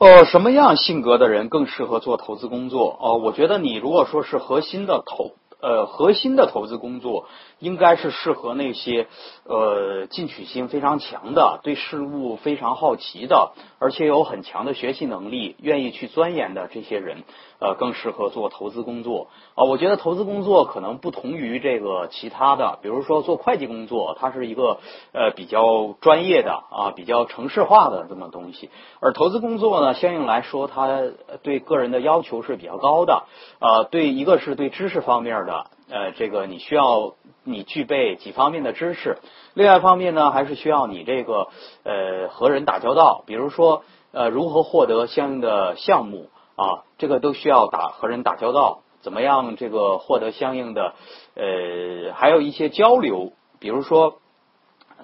呃，什么样性格的人更适合做投资工作？哦、我觉得你如果说是核心的投呃核心的投资工作，应该是适合那些呃进取心非常强的，对事物非常好奇的，而且有很强的学习能力，愿意去钻研的这些人，呃，更适合做投资工作。啊、我觉得投资工作可能不同于这个其他的，比如说做会计工作，它是一个呃比较专业的啊，比较城市化的这么东西，而投资工作呢，相应来说，它对个人的要求是比较高的，呃，对一个是对知识方面的，呃，这个你需要你具备几方面的知识，另外一方面呢，还是需要你这个呃和人打交道，比如说呃如何获得相应的项目啊，这个都需要打和人打交道。怎么样这个获得相应的呃，还有一些交流，比如说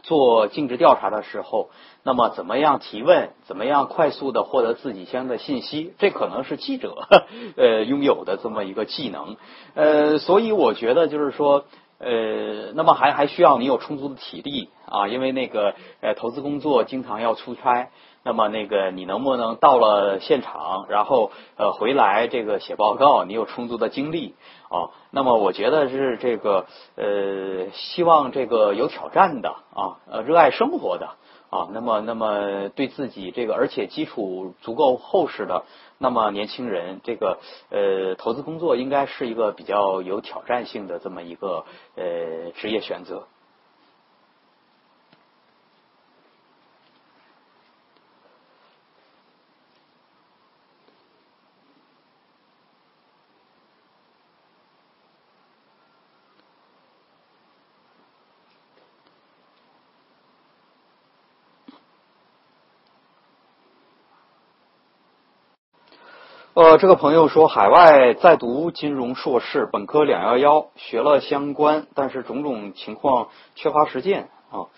做尽职调查的时候，那么怎么样提问，怎么样快速的获得自己相应的信息，这可能是记者 呃拥有的这么一个技能，呃，所以我觉得就是说。呃，那么还还需要你有充足的体力啊，因为那个呃投资工作经常要出差，那么那个你能不能到了现场，然后呃回来这个写报告，你有充足的精力啊？那么我觉得是这个呃，希望这个有挑战的啊，呃，热爱生活的啊，那么那么对自己这个而且基础足够厚实的。那么年轻人，这个呃投资工作应该是一个比较有挑战性的这么一个呃职业选择。呃，这个朋友说，海外在读金融硕士，本科两幺幺学了相关，但是种种情况缺乏实践啊。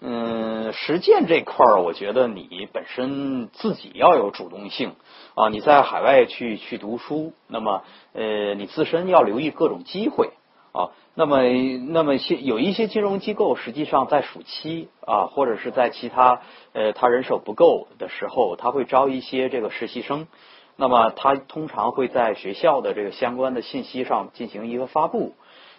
嗯，实践这块儿，我觉得你本身自己要有主动性啊。你在海外去去读书，那么呃，你自身要留意各种机会啊。那么，那么些有一些金融机构，实际上在暑期啊，或者是在其他呃他人手不够的时候，他会招一些这个实习生。那么他通常会在学校的这个相关的信息上进行一个发布，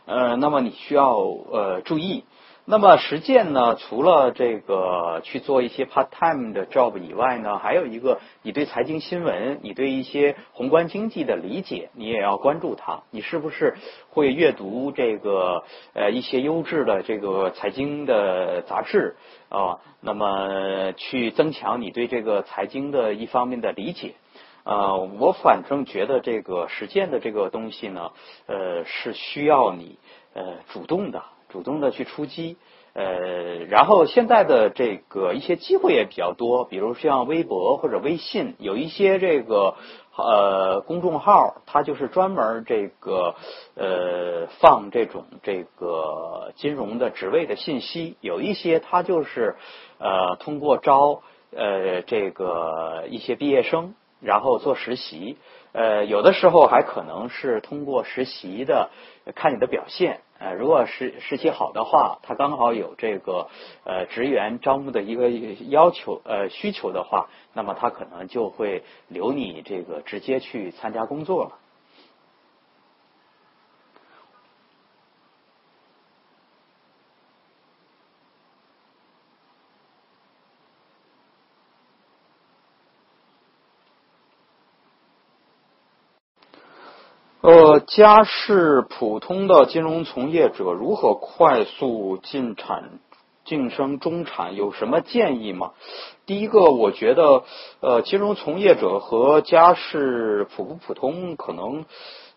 呃，那么你需要呃注意。那么实践呢，除了这个去做一些 part time 的 job 以外呢，还有一个你对财经新闻，你对一些宏观经济的理解，你也要关注它。你是不是会阅读这个呃一些优质的这个财经的杂志啊？那么去增强你对这个财经的一方面的理解。呃，我反正觉得这个实践的这个东西呢，呃，是需要你呃主动的，主动的去出击。呃，然后现在的这个一些机会也比较多，比如像微博或者微信，有一些这个呃公众号，它就是专门这个呃放这种这个金融的职位的信息，有一些它就是呃通过招呃这个一些毕业生。然后做实习，呃，有的时候还可能是通过实习的看你的表现，呃，如果实实习好的话，他刚好有这个呃职员招募的一个要求呃需求的话，那么他可能就会留你这个直接去参加工作了。呃，家是普通的金融从业者，如何快速进产、晋升中产？有什么建议吗？第一个，我觉得，呃，金融从业者和家是普不普通，可能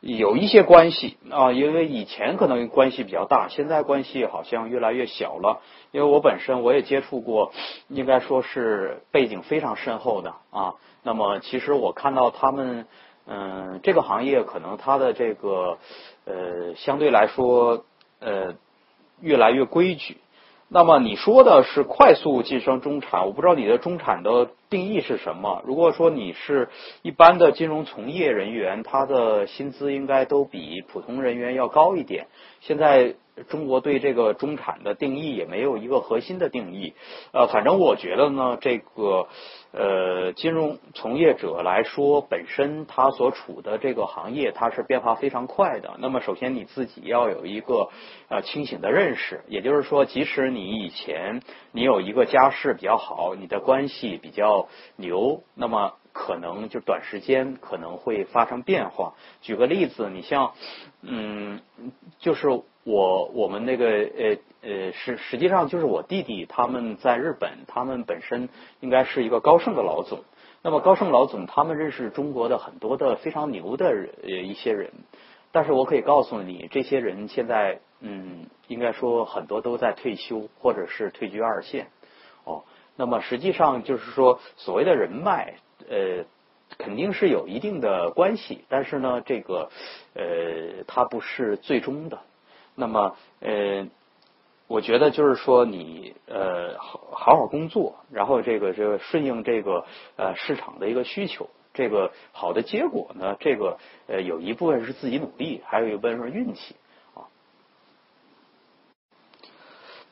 有一些关系啊，因为以前可能关系比较大，现在关系好像越来越小了。因为我本身我也接触过，应该说是背景非常深厚的啊。那么，其实我看到他们。嗯，这个行业可能它的这个呃相对来说呃越来越规矩。那么你说的是快速晋升中产，我不知道你的中产的定义是什么。如果说你是一般的金融从业人员，他的薪资应该都比普通人员要高一点。现在中国对这个中产的定义也没有一个核心的定义。呃，反正我觉得呢，这个呃金融从业者来说，本身他所处的这个行业它是变化非常快的。那么首先你自己要有一个呃清醒的认识，也就是说，即使你以前你有一个家世比较好，你的关系比较牛，那么。可能就短时间可能会发生变化。举个例子，你像，嗯，就是我我们那个呃呃，实实际上就是我弟弟他们在日本，他们本身应该是一个高盛的老总。那么高盛老总他们认识中国的很多的非常牛的呃一些人，但是我可以告诉你，这些人现在嗯，应该说很多都在退休或者是退居二线。哦，那么实际上就是说，所谓的人脉。呃，肯定是有一定的关系，但是呢，这个呃，它不是最终的。那么呃，我觉得就是说，你呃，好好好工作，然后这个这个顺应这个呃市场的一个需求，这个好的结果呢，这个呃有一部分是自己努力，还有一部分是运气啊。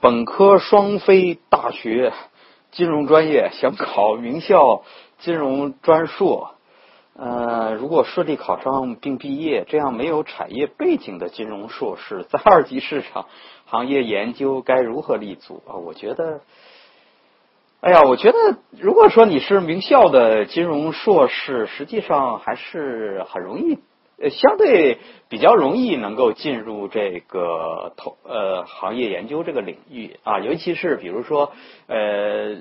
本科双非大学金融专业想考名校。金融专硕，呃，如果顺利考上并毕业，这样没有产业背景的金融硕士，在二级市场行业研究该如何立足啊？我觉得，哎呀，我觉得，如果说你是名校的金融硕士，实际上还是很容易。呃，相对比较容易能够进入这个投呃行业研究这个领域啊，尤其是比如说呃呃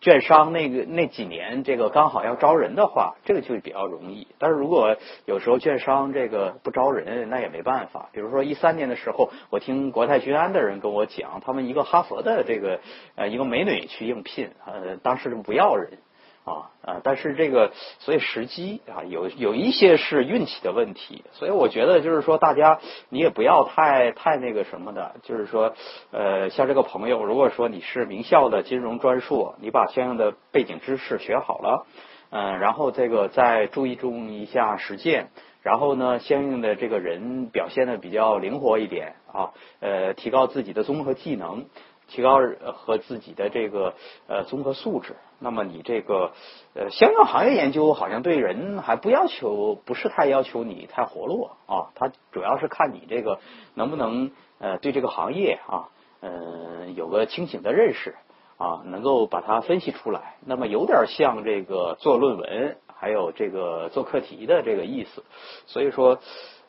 券商那个那几年这个刚好要招人的话，这个就比较容易。但是如果有时候券商这个不招人，那也没办法。比如说一三年的时候，我听国泰君安的人跟我讲，他们一个哈佛的这个呃一个美女去应聘，呃当时就不要人。啊啊！但是这个，所以时机啊，有有一些是运气的问题，所以我觉得就是说，大家你也不要太太那个什么的，就是说，呃，像这个朋友，如果说你是名校的金融专硕，你把相应的背景知识学好了，嗯，然后这个再注意注一下实践，然后呢，相应的这个人表现的比较灵活一点啊，呃，提高自己的综合技能。提高和自己的这个呃综合素质，那么你这个呃相关行业研究好像对人还不要求，不是太要求你太活络啊，它主要是看你这个能不能呃对这个行业啊嗯有个清醒的认识啊，能够把它分析出来。那么有点像这个做论文，还有这个做课题的这个意思。所以说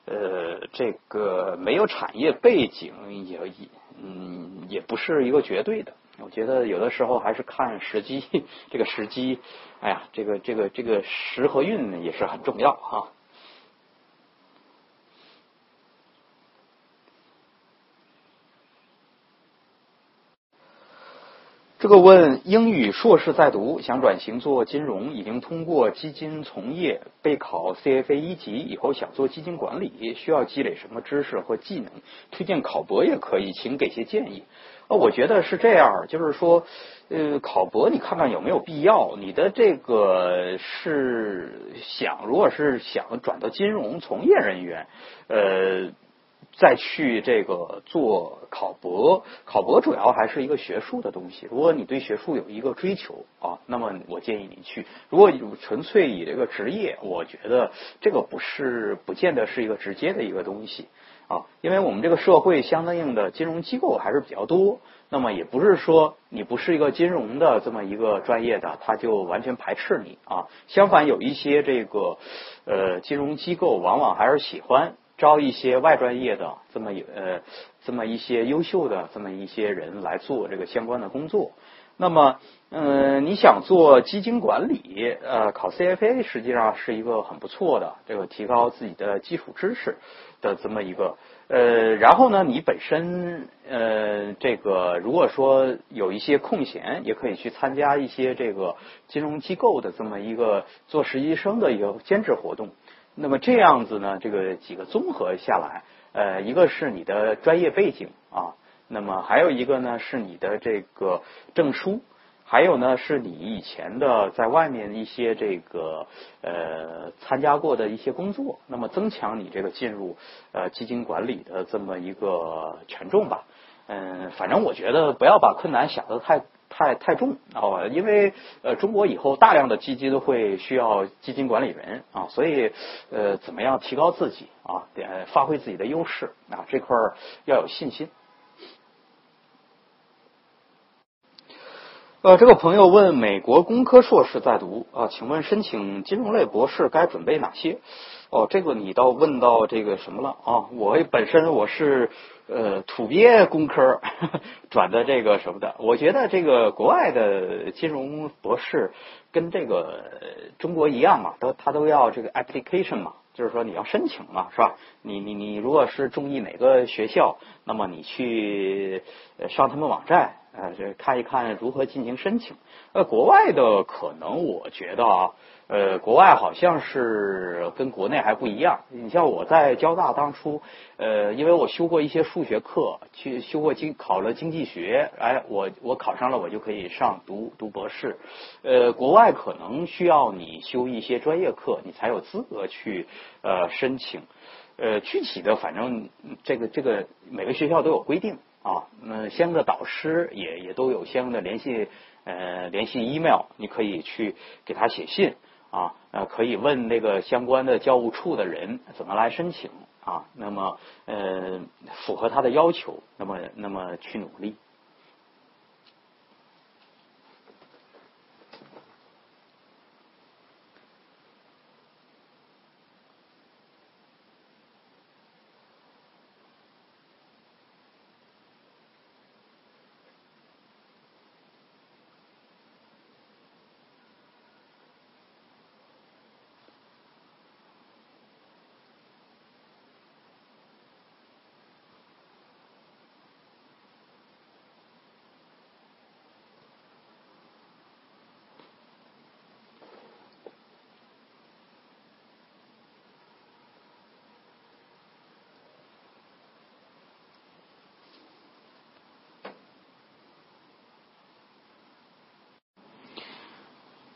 呃这个没有产业背景也也。嗯，也不是一个绝对的。我觉得有的时候还是看时机，这个时机，哎呀，这个这个这个时和运也是很重要哈。这个问英语硕士在读，想转型做金融，已经通过基金从业备考 CFA 一级，以后想做基金管理，需要积累什么知识或技能？推荐考博也可以，请给些建议。我觉得是这样，就是说，呃，考博你看看有没有必要？你的这个是想，如果是想转到金融从业人员，呃。再去这个做考博，考博主要还是一个学术的东西。如果你对学术有一个追求啊，那么我建议你去。如果纯粹以这个职业，我觉得这个不是不见得是一个直接的一个东西啊。因为我们这个社会相对应的金融机构还是比较多，那么也不是说你不是一个金融的这么一个专业的，他就完全排斥你啊。相反，有一些这个呃金融机构往往还是喜欢。招一些外专业的这么有呃这么一些优秀的这么一些人来做这个相关的工作。那么，嗯，你想做基金管理，呃，考 CFA 实际上是一个很不错的这个提高自己的基础知识的这么一个呃。然后呢，你本身呃这个如果说有一些空闲，也可以去参加一些这个金融机构的这么一个做实习生的一个兼职活动。那么这样子呢，这个几个综合下来，呃，一个是你的专业背景啊，那么还有一个呢是你的这个证书，还有呢，是你以前的在外面一些这个呃参加过的一些工作，那么增强你这个进入呃基金管理的这么一个权重吧。嗯，反正我觉得不要把困难想得太太太重啊，因为呃中国以后大量的基金会需要基金管理人啊，所以呃怎么样提高自己啊，点发挥自己的优势啊，这块要有信心。呃，这个朋友问美国工科硕士在读啊，请问申请金融类博士该准备哪些？哦，这个你倒问到这个什么了啊？我本身我是呃土鳖工科转的这个什么的，我觉得这个国外的金融博士跟这个中国一样嘛，都他都要这个 application 嘛，就是说你要申请嘛，是吧？你你你如果是中意哪个学校，那么你去上他们网站。呃，这看一看如何进行申请。呃，国外的可能我觉得啊，呃，国外好像是跟国内还不一样。你像我在交大当初，呃，因为我修过一些数学课，去修过经考了经济学，哎，我我考上了，我就可以上读读博士。呃，国外可能需要你修一些专业课，你才有资格去呃申请。呃，具体的反正这个这个每个学校都有规定。啊，那相应的导师也也都有相应的联系呃联系 email，你可以去给他写信啊，呃可以问那个相关的教务处的人怎么来申请啊，那么呃符合他的要求，那么那么去努力。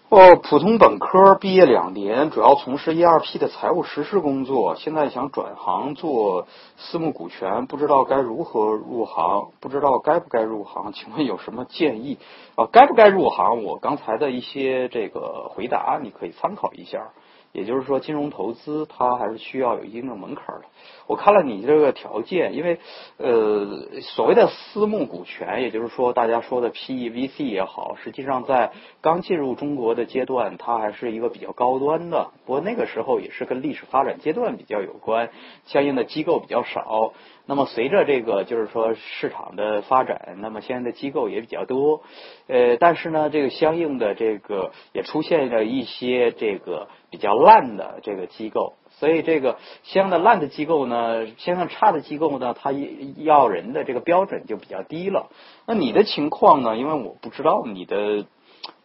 哦，普通本科毕业两年，主要从事 ERP 的财务实施工作。现在想转行做私募股权，不知道该如何入行，不知道该不该入行，请问有什么建议？啊，该不该入行？我刚才的一些这个回答，你可以参考一下。也就是说，金融投资它还是需要有一定的门槛的。我看了你这个条件，因为呃，所谓的私募股权，也就是说大家说的 PE、VC 也好，实际上在刚进入中国的阶段，它还是一个比较高端的。不过那个时候也是跟历史发展阶段比较有关，相应的机构比较少。那么随着这个就是说市场的发展，那么现在的机构也比较多。呃，但是呢，这个相应的这个也出现了一些这个比较烂的这个机构。所以这个相应的烂的机构呢，相应差的机构呢，它要人的这个标准就比较低了。那你的情况呢？因为我不知道你的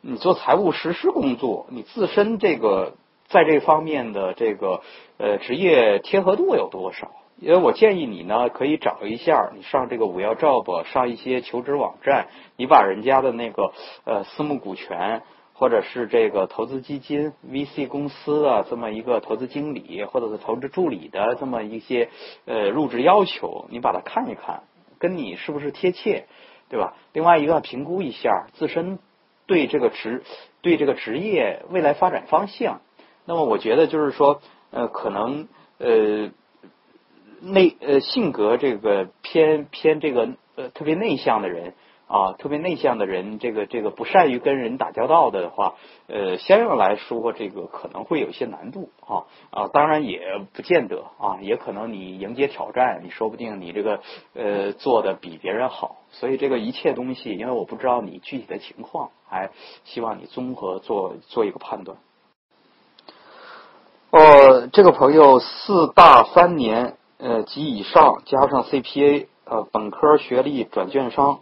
你做财务实施工作，你自身这个在这方面的这个呃职业贴合度有多少？因为我建议你呢，可以找一下，你上这个五幺 job，上一些求职网站，你把人家的那个呃私募股权。或者是这个投资基金、VC 公司啊，这么一个投资经理或者是投资助理的这么一些呃入职要求，你把它看一看，跟你是不是贴切，对吧？另外一个评估一下自身对这个职对这个职业未来发展方向。那么我觉得就是说，呃，可能呃内呃性格这个偏偏这个呃特别内向的人。啊，特别内向的人，这个这个不善于跟人打交道的话，呃，相应来说，这个可能会有些难度啊啊，当然也不见得啊，也可能你迎接挑战，你说不定你这个呃做的比别人好，所以这个一切东西，因为我不知道你具体的情况，还希望你综合做做一个判断。呃，这个朋友四大三年呃及以上，加上 CPA，呃，本科学历转券商。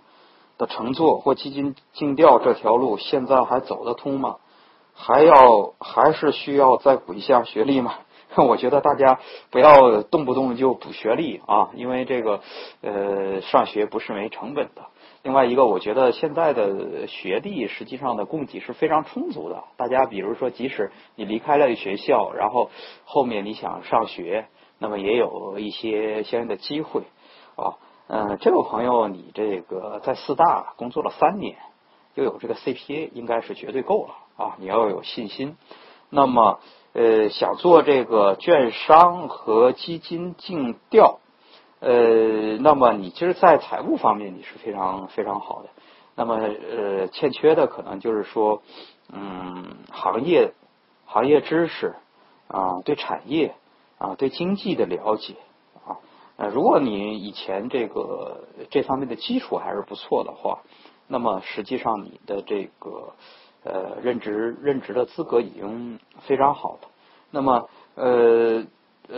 的乘坐或基金竞调这条路现在还走得通吗？还要还是需要再补一下学历吗？我觉得大家不要动不动就补学历啊，因为这个呃上学不是没成本的。另外一个，我觉得现在的学历实际上的供给是非常充足的。大家比如说，即使你离开了学校，然后后面你想上学，那么也有一些相应的机会啊。嗯，这位朋友，你这个在四大工作了三年，又有这个 CPA，应该是绝对够了啊！你要有信心。那么，呃，想做这个券商和基金竞调。呃，那么你其实，在财务方面你是非常非常好的。那么，呃，欠缺的可能就是说，嗯，行业行业知识啊，对产业啊，对经济的了解啊。呃，如果你以前这个这方面的基础还是不错的话，那么实际上你的这个呃任职任职的资格已经非常好了。那么，呃。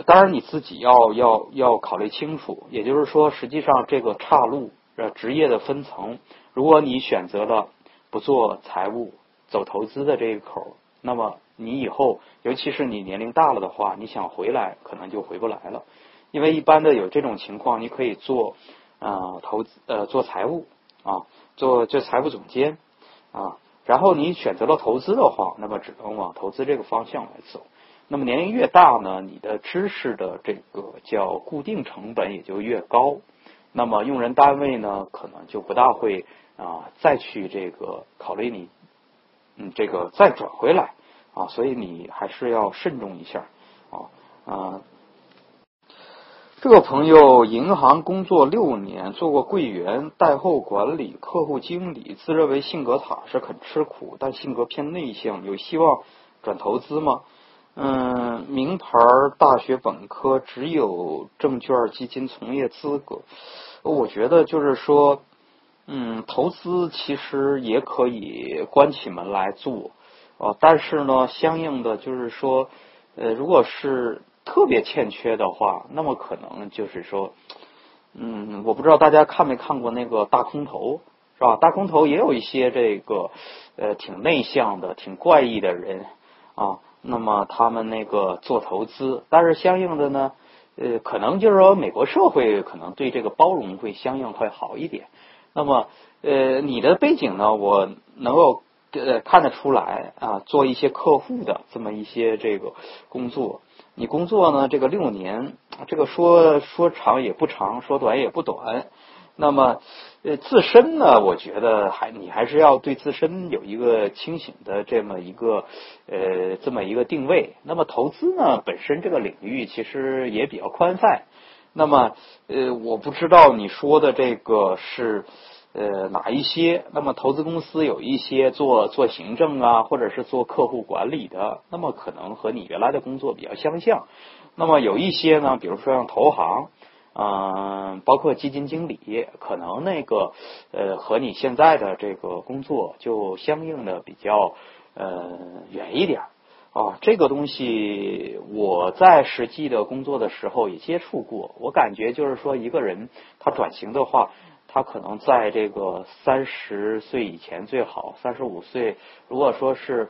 当然你自己要要要考虑清楚，也就是说，实际上这个岔路呃职业的分层，如果你选择了不做财务，走投资的这一口，那么你以后，尤其是你年龄大了的话，你想回来可能就回不来了，因为一般的有这种情况，你可以做啊投资呃做财务啊做做财务总监啊，然后你选择了投资的话，那么只能往投资这个方向来走。那么年龄越大呢，你的知识的这个叫固定成本也就越高，那么用人单位呢，可能就不大会啊再去这个考虑你，嗯，这个再转回来啊，所以你还是要慎重一下啊啊。这个朋友银行工作六年，做过柜员、贷后管理、客户经理，自认为性格踏实，肯吃苦，但性格偏内向，有希望转投资吗？嗯，名牌大学本科只有证券基金从业资格，我觉得就是说，嗯，投资其实也可以关起门来做，哦，但是呢，相应的就是说，呃，如果是特别欠缺的话，那么可能就是说，嗯，我不知道大家看没看过那个大空头，是吧？大空头也有一些这个呃挺内向的、挺怪异的人啊。那么他们那个做投资，但是相应的呢，呃，可能就是说美国社会可能对这个包容会相应会好一点。那么，呃，你的背景呢，我能够呃看得出来啊，做一些客户的这么一些这个工作。你工作呢，这个六年，这个说说长也不长，说短也不短。那么，呃，自身呢，我觉得还你还是要对自身有一个清醒的这么一个呃这么一个定位。那么投资呢，本身这个领域其实也比较宽泛。那么，呃，我不知道你说的这个是呃哪一些。那么投资公司有一些做做行政啊，或者是做客户管理的，那么可能和你原来的工作比较相像。那么有一些呢，比如说像投行。嗯，包括基金经理，可能那个呃和你现在的这个工作就相应的比较呃远一点啊。这个东西我在实际的工作的时候也接触过，我感觉就是说一个人他转型的话，他可能在这个三十岁以前最好，三十五岁如果说是。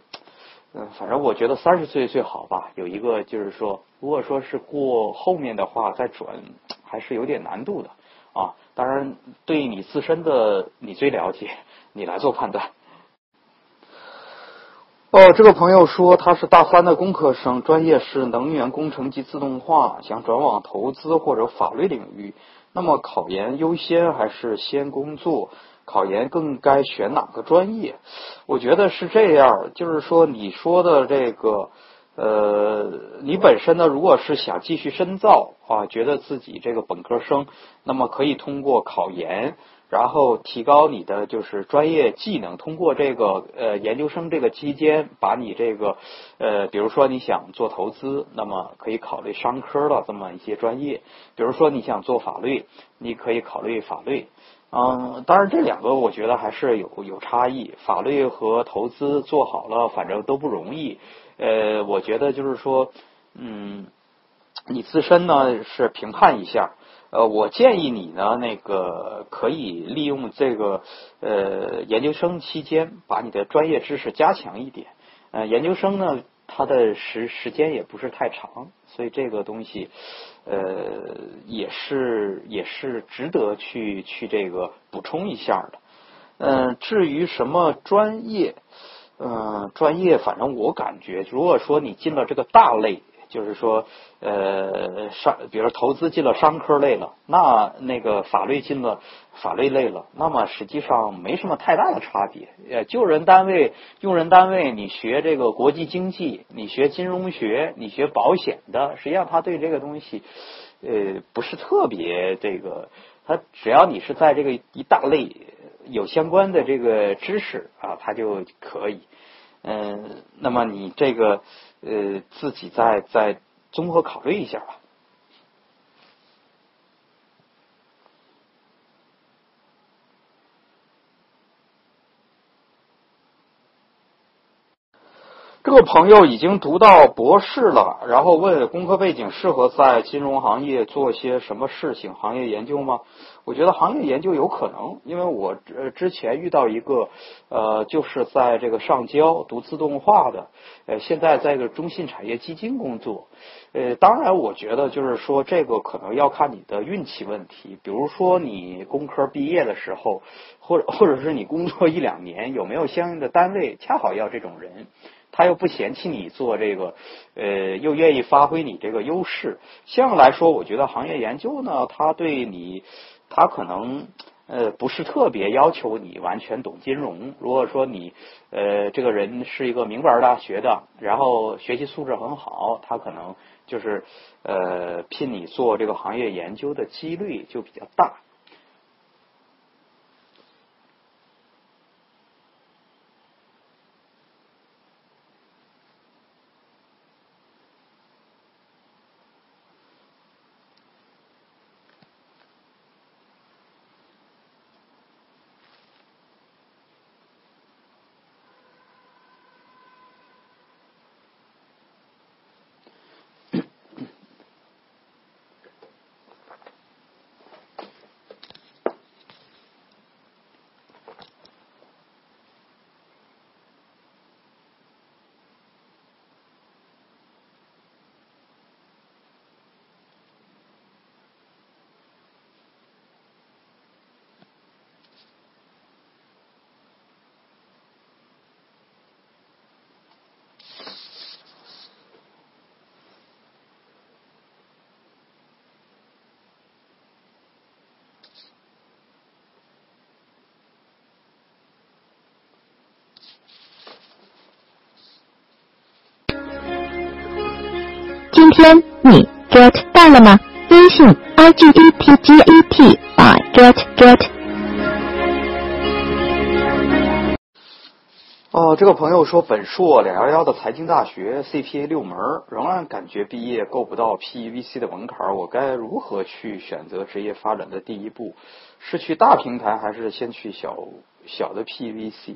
嗯，反正我觉得三十岁最好吧。有一个就是说，如果说是过后面的话再转，还是有点难度的啊。当然，对你自身的你最了解，你来做判断。哦，这个朋友说他是大三的工科生，专业是能源工程及自动化，想转往投资或者法律领域。那么考研优先还是先工作？考研更该选哪个专业？我觉得是这样，就是说你说的这个，呃，你本身呢，如果是想继续深造啊，觉得自己这个本科生，那么可以通过考研，然后提高你的就是专业技能，通过这个呃研究生这个期间，把你这个呃，比如说你想做投资，那么可以考虑商科的这么一些专业；，比如说你想做法律，你可以考虑法律。嗯，当然这两个我觉得还是有有差异，法律和投资做好了，反正都不容易。呃，我觉得就是说，嗯，你自身呢是评判一下。呃，我建议你呢，那个可以利用这个呃研究生期间，把你的专业知识加强一点。呃，研究生呢。它的时时间也不是太长，所以这个东西，呃，也是也是值得去去这个补充一下的嗯，至于什么专业，嗯，专业，反正我感觉，如果说你进了这个大类。就是说，呃，商，比如投资进了商科类了，那那个法律进了法律类了，那么实际上没什么太大的差别。呃，救人单位、用人单位，你学这个国际经济，你学金融学，你学保险的，实际上他对这个东西，呃，不是特别这个，他只要你是在这个一大类有相关的这个知识啊，他就可以。嗯，那么你这个呃自己再再综合考虑一下吧。这个朋友已经读到博士了，然后问工科背景适合在金融行业做些什么事情？行业研究吗？我觉得行业研究有可能，因为我呃之前遇到一个呃就是在这个上交读自动化的，呃现在在个中信产业基金工作，呃当然我觉得就是说这个可能要看你的运气问题，比如说你工科毕业的时候，或者或者是你工作一两年有没有相应的单位恰好要这种人。他又不嫌弃你做这个，呃，又愿意发挥你这个优势。相对来说，我觉得行业研究呢，他对你，他可能呃不是特别要求你完全懂金融。如果说你呃这个人是一个名牌大学的，然后学习素质很好，他可能就是呃聘你做这个行业研究的几率就比较大。
今天你 get 到了吗？微信 i g e t g e t by get get。
哦，这个朋友说，本硕两幺幺的财经大学 CPA 六门，仍然感觉毕业够不到 PEVC 的门槛，我该如何去选择职业发展的第一步？是去大平台，还是先去小小的 PEVC？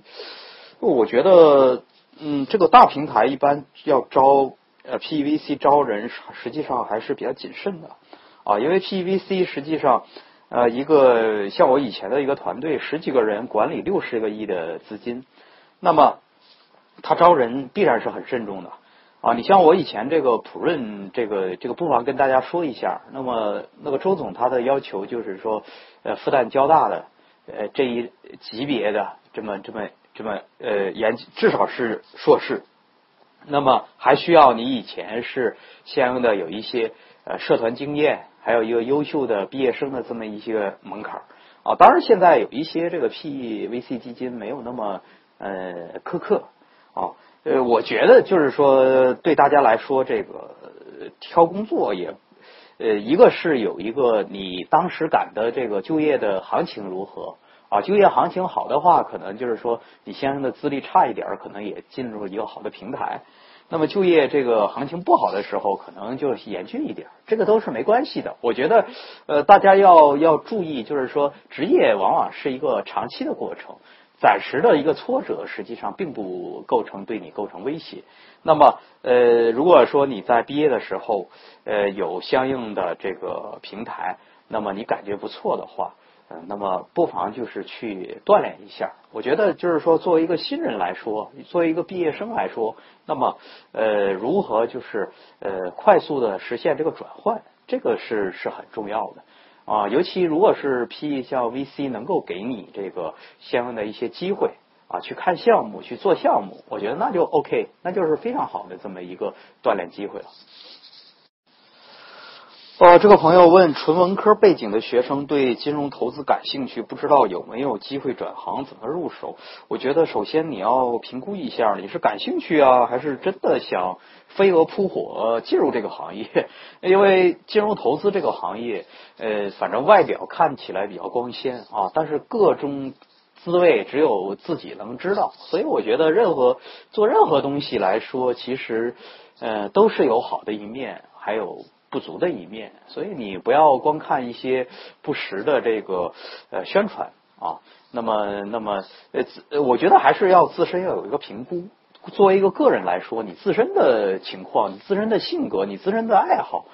我觉得，嗯，这个大平台一般要招。呃，PVC 招人实际上还是比较谨慎的啊，因为 PVC 实际上呃一个像我以前的一个团队十几个人管理六十个亿的资金，那么他招人必然是很慎重的啊。你像我以前这个普润这个这个不妨跟大家说一下，那么那个周总他的要求就是说呃复旦交大的呃这一级别的这么这么这么呃研至少是硕士。那么还需要你以前是相应的有一些呃社团经验，还有一个优秀的毕业生的这么一些门槛啊。当然现在有一些这个 PE VC 基金没有那么呃苛刻啊。呃，我觉得就是说对大家来说，这个挑工作也呃一个是有一个你当时赶的这个就业的行情如何。啊，就业行情好的话，可能就是说你相应的资历差一点，可能也进入一个好的平台。那么就业这个行情不好的时候，可能就严峻一点，这个都是没关系的。我觉得，呃，大家要要注意，就是说职业往往是一个长期的过程，暂时的一个挫折，实际上并不构成对你构成威胁。那么，呃，如果说你在毕业的时候，呃，有相应的这个平台，那么你感觉不错的话。那么不妨就是去锻炼一下。我觉得就是说，作为一个新人来说，作为一个毕业生来说，那么呃，如何就是呃快速的实现这个转换，这个是是很重要的。啊，尤其如果是 PE 像 VC 能够给你这个相应的一些机会啊，去看项目、去做项目，我觉得那就 OK，那就是非常好的这么一个锻炼机会了。呃，这个朋友问，纯文科背景的学生对金融投资感兴趣，不知道有没有机会转行，怎么入手？我觉得首先你要评估一下，你是感兴趣啊，还是真的想飞蛾扑火进入这个行业？因为金融投资这个行业，呃，反正外表看起来比较光鲜啊，但是各种滋味只有自己能知道。所以我觉得，任何做任何东西来说，其实呃都是有好的一面，还有。不足的一面，所以你不要光看一些不实的这个呃宣传啊。那么，那么呃，我觉得还是要自身要有一个评估。作为一个个人来说，你自身的情况、你自身的性格、你自身的爱好，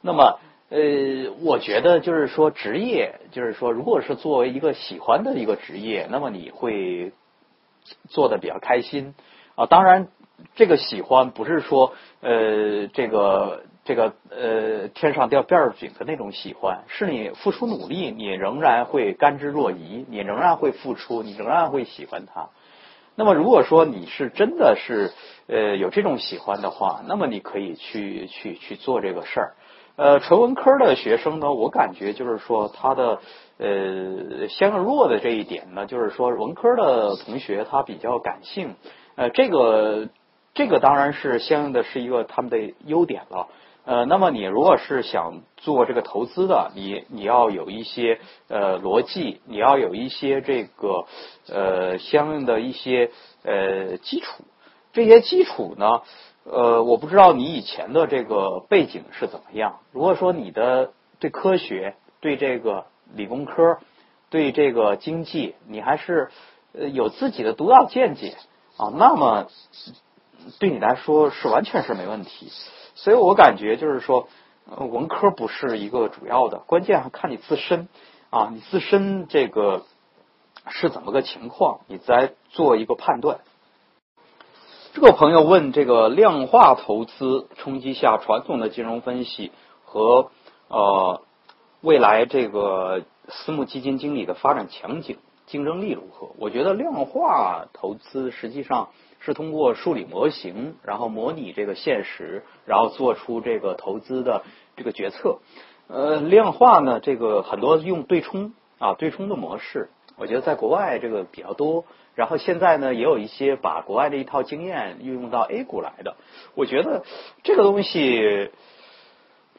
那么呃，我觉得就是说职业，就是说，如果是作为一个喜欢的一个职业，那么你会做的比较开心啊。当然，这个喜欢不是说呃这个。这个呃，天上掉辫饼的那种喜欢，是你付出努力，你仍然会甘之若饴，你仍然会付出，你仍然会喜欢它。那么，如果说你是真的是呃有这种喜欢的话，那么你可以去去去做这个事儿。呃，纯文科的学生呢，我感觉就是说他的呃相应弱的这一点呢，就是说文科的同学他比较感性，呃，这个这个当然是相应的是一个他们的优点了。呃，那么你如果是想做这个投资的，你你要有一些呃逻辑，你要有一些这个呃相应的一些呃基础。这些基础呢，呃，我不知道你以前的这个背景是怎么样。如果说你的对科学、对这个理工科、对这个经济，你还是呃有自己的独到见解啊，那么对你来说是完全是没问题。所以我感觉就是说，文科不是一个主要的，关键还看你自身啊，你自身这个是怎么个情况，你再做一个判断。这个朋友问这个量化投资冲击下传统的金融分析和呃未来这个私募基金经理的发展前景竞争力如何？我觉得量化投资实际上。是通过数理模型，然后模拟这个现实，然后做出这个投资的这个决策。呃，量化呢，这个很多用对冲啊，对冲的模式，我觉得在国外这个比较多。然后现在呢，也有一些把国外的一套经验运用到 A 股来的。我觉得这个东西，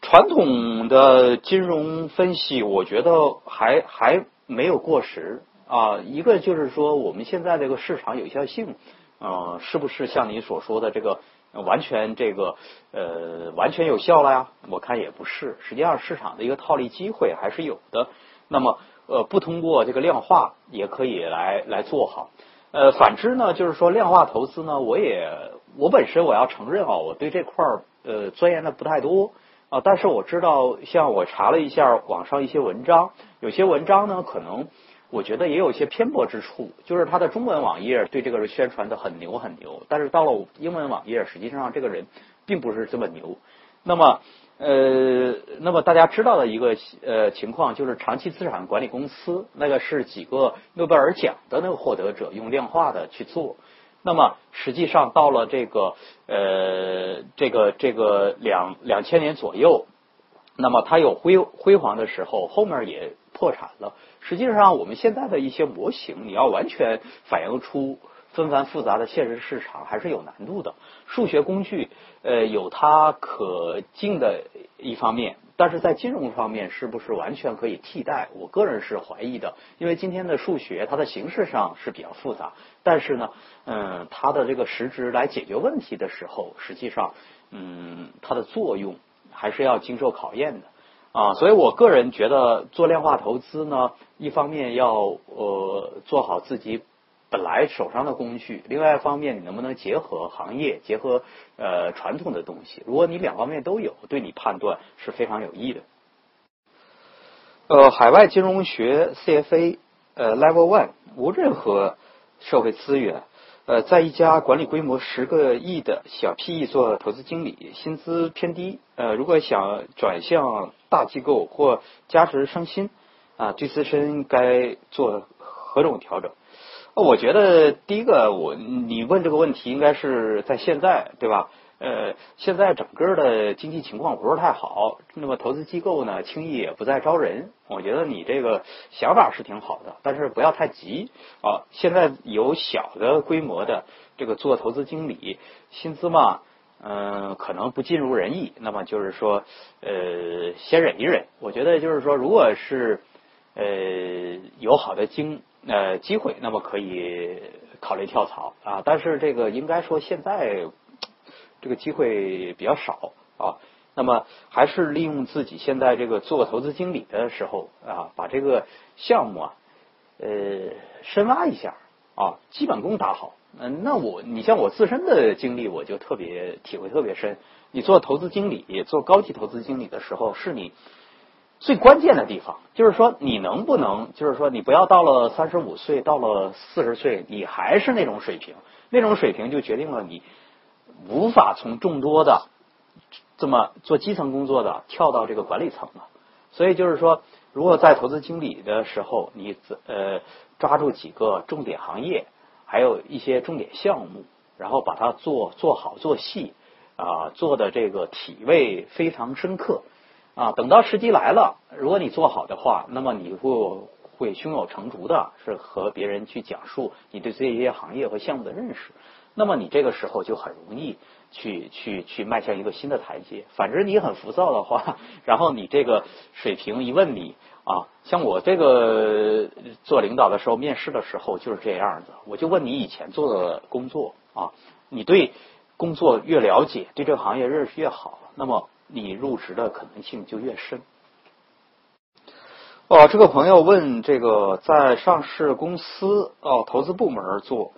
传统的金融分析，我觉得还还没有过时啊。一个就是说，我们现在这个市场有效性。呃，是不是像你所说的这个完全这个呃完全有效了呀？我看也不是，实际上市场的一个套利机会还是有的。那么呃，不通过这个量化也可以来来做好。呃，反之呢，就是说量化投资呢，我也我本身我要承认啊，我对这块儿呃钻研的不太多啊，但是我知道，像我查了一下网上一些文章，有些文章呢可能。我觉得也有一些偏颇之处，就是他的中文网页对这个人宣传的很牛很牛，但是到了英文网页，实际上这个人并不是这么牛。那么，呃，那么大家知道的一个呃情况，就是长期资产管理公司那个是几个诺贝尔奖的那个获得者用量化的去做，那么实际上到了这个呃这个这个两两千年左右，那么它有辉辉煌的时候，后面也破产了。实际上，我们现在的一些模型，你要完全反映出纷繁复杂的现实市场，还是有难度的。数学工具，呃，有它可敬的一方面，但是在金融方面，是不是完全可以替代？我个人是怀疑的，因为今天的数学，它的形式上是比较复杂，但是呢，嗯，它的这个实质来解决问题的时候，实际上，嗯，它的作用还是要经受考验的。啊，所以我个人觉得做量化投资呢，一方面要呃做好自己本来手上的工具，另外一方面你能不能结合行业，结合呃传统的东西？如果你两方面都有，对你判断是非常有益的。呃，海外金融学 CFA 呃 Level One 无任何社会资源，呃，在一家管理规模十个亿的小 PE 做投资经理，薪资偏低。呃，如果想转向大机构或加职升薪，啊，对自身该做何种调整？我觉得第一个，我你问这个问题应该是在现在，对吧？呃，现在整个的经济情况不是太好，那么投资机构呢，轻易也不再招人。我觉得你这个想法是挺好的，但是不要太急啊。现在有小的规模的这个做投资经理，薪资嘛，嗯，可能不尽如人意。那么就是说，呃，先忍一忍。我觉得就是说，如果是呃有好的经呃机会，那么可以考虑跳槽啊。但是这个应该说现在。这个机会比较少啊，那么还是利用自己现在这个做投资经理的时候啊，把这个项目啊呃深挖一下啊，基本功打好。嗯，那我你像我自身的经历，我就特别体会特别深。你做投资经理，做高级投资经理的时候，是你最关键的地方。就是说，你能不能，就是说，你不要到了三十五岁，到了四十岁，你还是那种水平，那种水平就决定了你。无法从众多的这么做基层工作的跳到这个管理层了，所以就是说，如果在投资经理的时候，你呃抓住几个重点行业，还有一些重点项目，然后把它做做好做细啊，做的这个体味非常深刻啊，等到时机来了，如果你做好的话，那么你会会胸有成竹的，是和别人去讲述你对这些行业和项目的认识。那么你这个时候就很容易去去去迈向一个新的台阶。反之，你很浮躁的话，然后你这个水平一问你啊，像我这个做领导的时候，面试的时候就是这样子，我就问你以前做的工作啊，你对工作越了解，对这个行业认识越好，那么你入职的可能性就越深。哦，这个朋友问这个在上市公司哦投资部门做。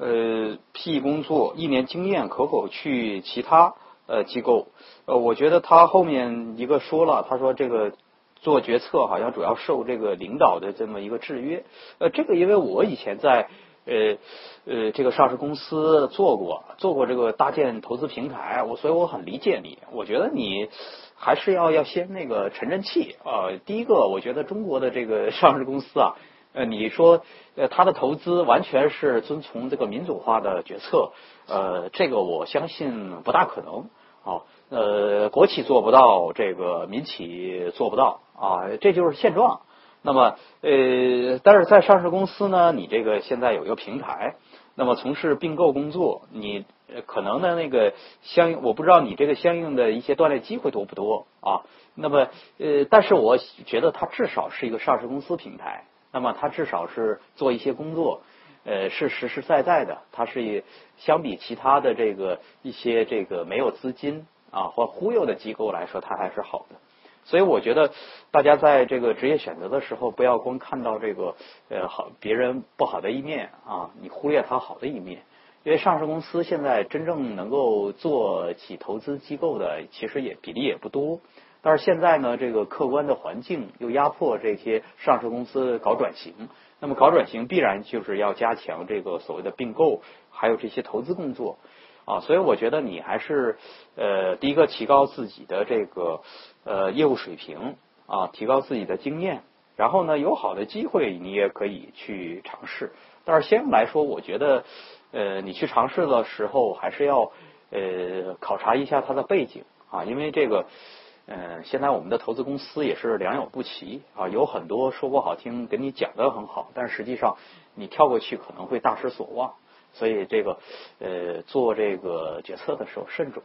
呃，P 工作一年经验可否去其他呃机构？呃，我觉得他后面一个说了，他说这个做决策好像主要受这个领导的这么一个制约。呃，这个因为我以前在呃呃这个上市公司做过，做过这个搭建投资平台，我所以我很理解你。我觉得你还是要要先那个沉沉气啊。第一个，我觉得中国的这个上市公司啊。呃，你说，呃，他的投资完全是遵从这个民主化的决策，呃，这个我相信不大可能。啊，呃，国企做不到，这个民企做不到啊，这就是现状。那么，呃，但是在上市公司呢，你这个现在有一个平台，那么从事并购工作，你可能的那个相应，我不知道你这个相应的一些锻炼机会多不多啊？那么，呃，但是我觉得它至少是一个上市公司平台。那么他至少是做一些工作，呃，是实实在在的。他是以相比其他的这个一些这个没有资金啊或忽悠的机构来说，他还是好的。所以我觉得大家在这个职业选择的时候，不要光看到这个呃好别人不好的一面啊，你忽略他好的一面。因为上市公司现在真正能够做起投资机构的，其实也比例也不多。但是现在呢，这个客观的环境又压迫这些上市公司搞转型。那么搞转型必然就是要加强这个所谓的并购，还有这些投资工作啊。所以我觉得你还是呃，第一个提高自己的这个呃业务水平啊，提高自己的经验。然后呢，有好的机会你也可以去尝试。但是先来说，我觉得呃，你去尝试的时候还是要呃考察一下它的背景啊，因为这个。嗯，现在我们的投资公司也是良莠不齐啊，有很多说不好听，给你讲的很好，但实际上你跳过去可能会大失所望。所以这个呃，做这个决策的时候慎重。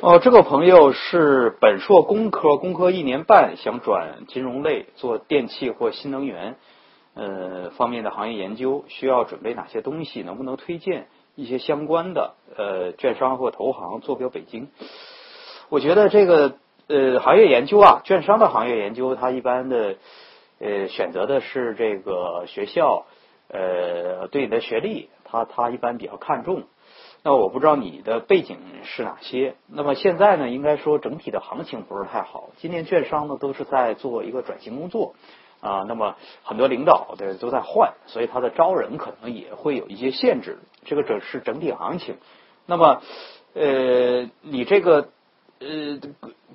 哦，这个朋友是本硕工科，工科一年半，想转金融类，做电气或新能源呃方面的行业研究，需要准备哪些东西？能不能推荐一些相关的呃券商或投行？坐标北京。我觉得这个呃行业研究啊，券商的行业研究，它一般的呃选择的是这个学校呃对你的学历，它它一般比较看重。那我不知道你的背景是哪些。那么现在呢，应该说整体的行情不是太好。今年券商呢都是在做一个转型工作，啊，那么很多领导的都在换，所以他的招人可能也会有一些限制。这个整是整体行情。那么，呃，你这个呃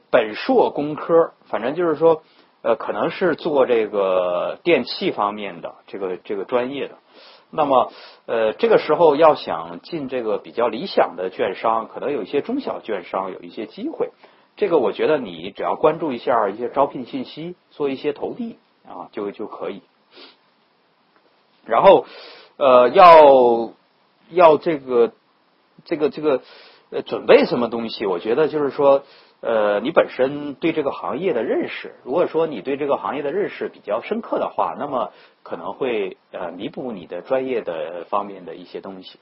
本硕工科，反正就是说，呃，可能是做这个电器方面的这个这个专业的。那么，呃，这个时候要想进这个比较理想的券商，可能有一些中小券商有一些机会。这个我觉得你只要关注一下一些招聘信息，做一些投递。啊，就就可以。然后，呃，要要这个这个这个呃，准备什么东西？我觉得就是说，呃，你本身对这个行业的认识，如果说你对这个行业的认识比较深刻的话，那么可能会呃弥补你的专业的方面的一些东西。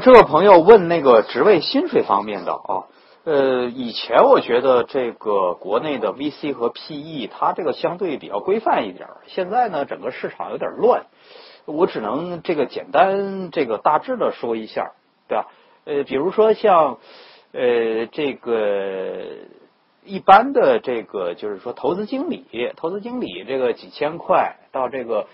这位朋友问那个职位薪水方面的啊，呃，以前我觉得这个国内的 VC 和 PE 它这个相对比较规范一点，现在呢整个市场有点乱，我只能这个简单这个大致的说一下，对吧？呃，比如说像呃这个一般的这个就是说投资经理，投资经理这个几千块到这个。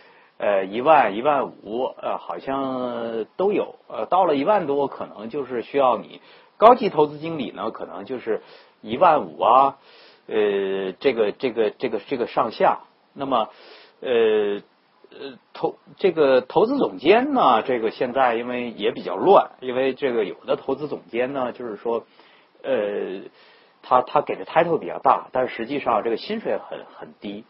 呃，一万一万五，呃，好像都有。呃，到了一万多，可能就是需要你高级投资经理呢，可能就是一万五啊，呃，这个这个这个这个上下。那么，呃呃，投这个投资总监呢，这个现在因为也比较乱，因为这个有的投资总监呢，就是说，呃，他他给的 title 比较大，但实际上这个薪水很很低。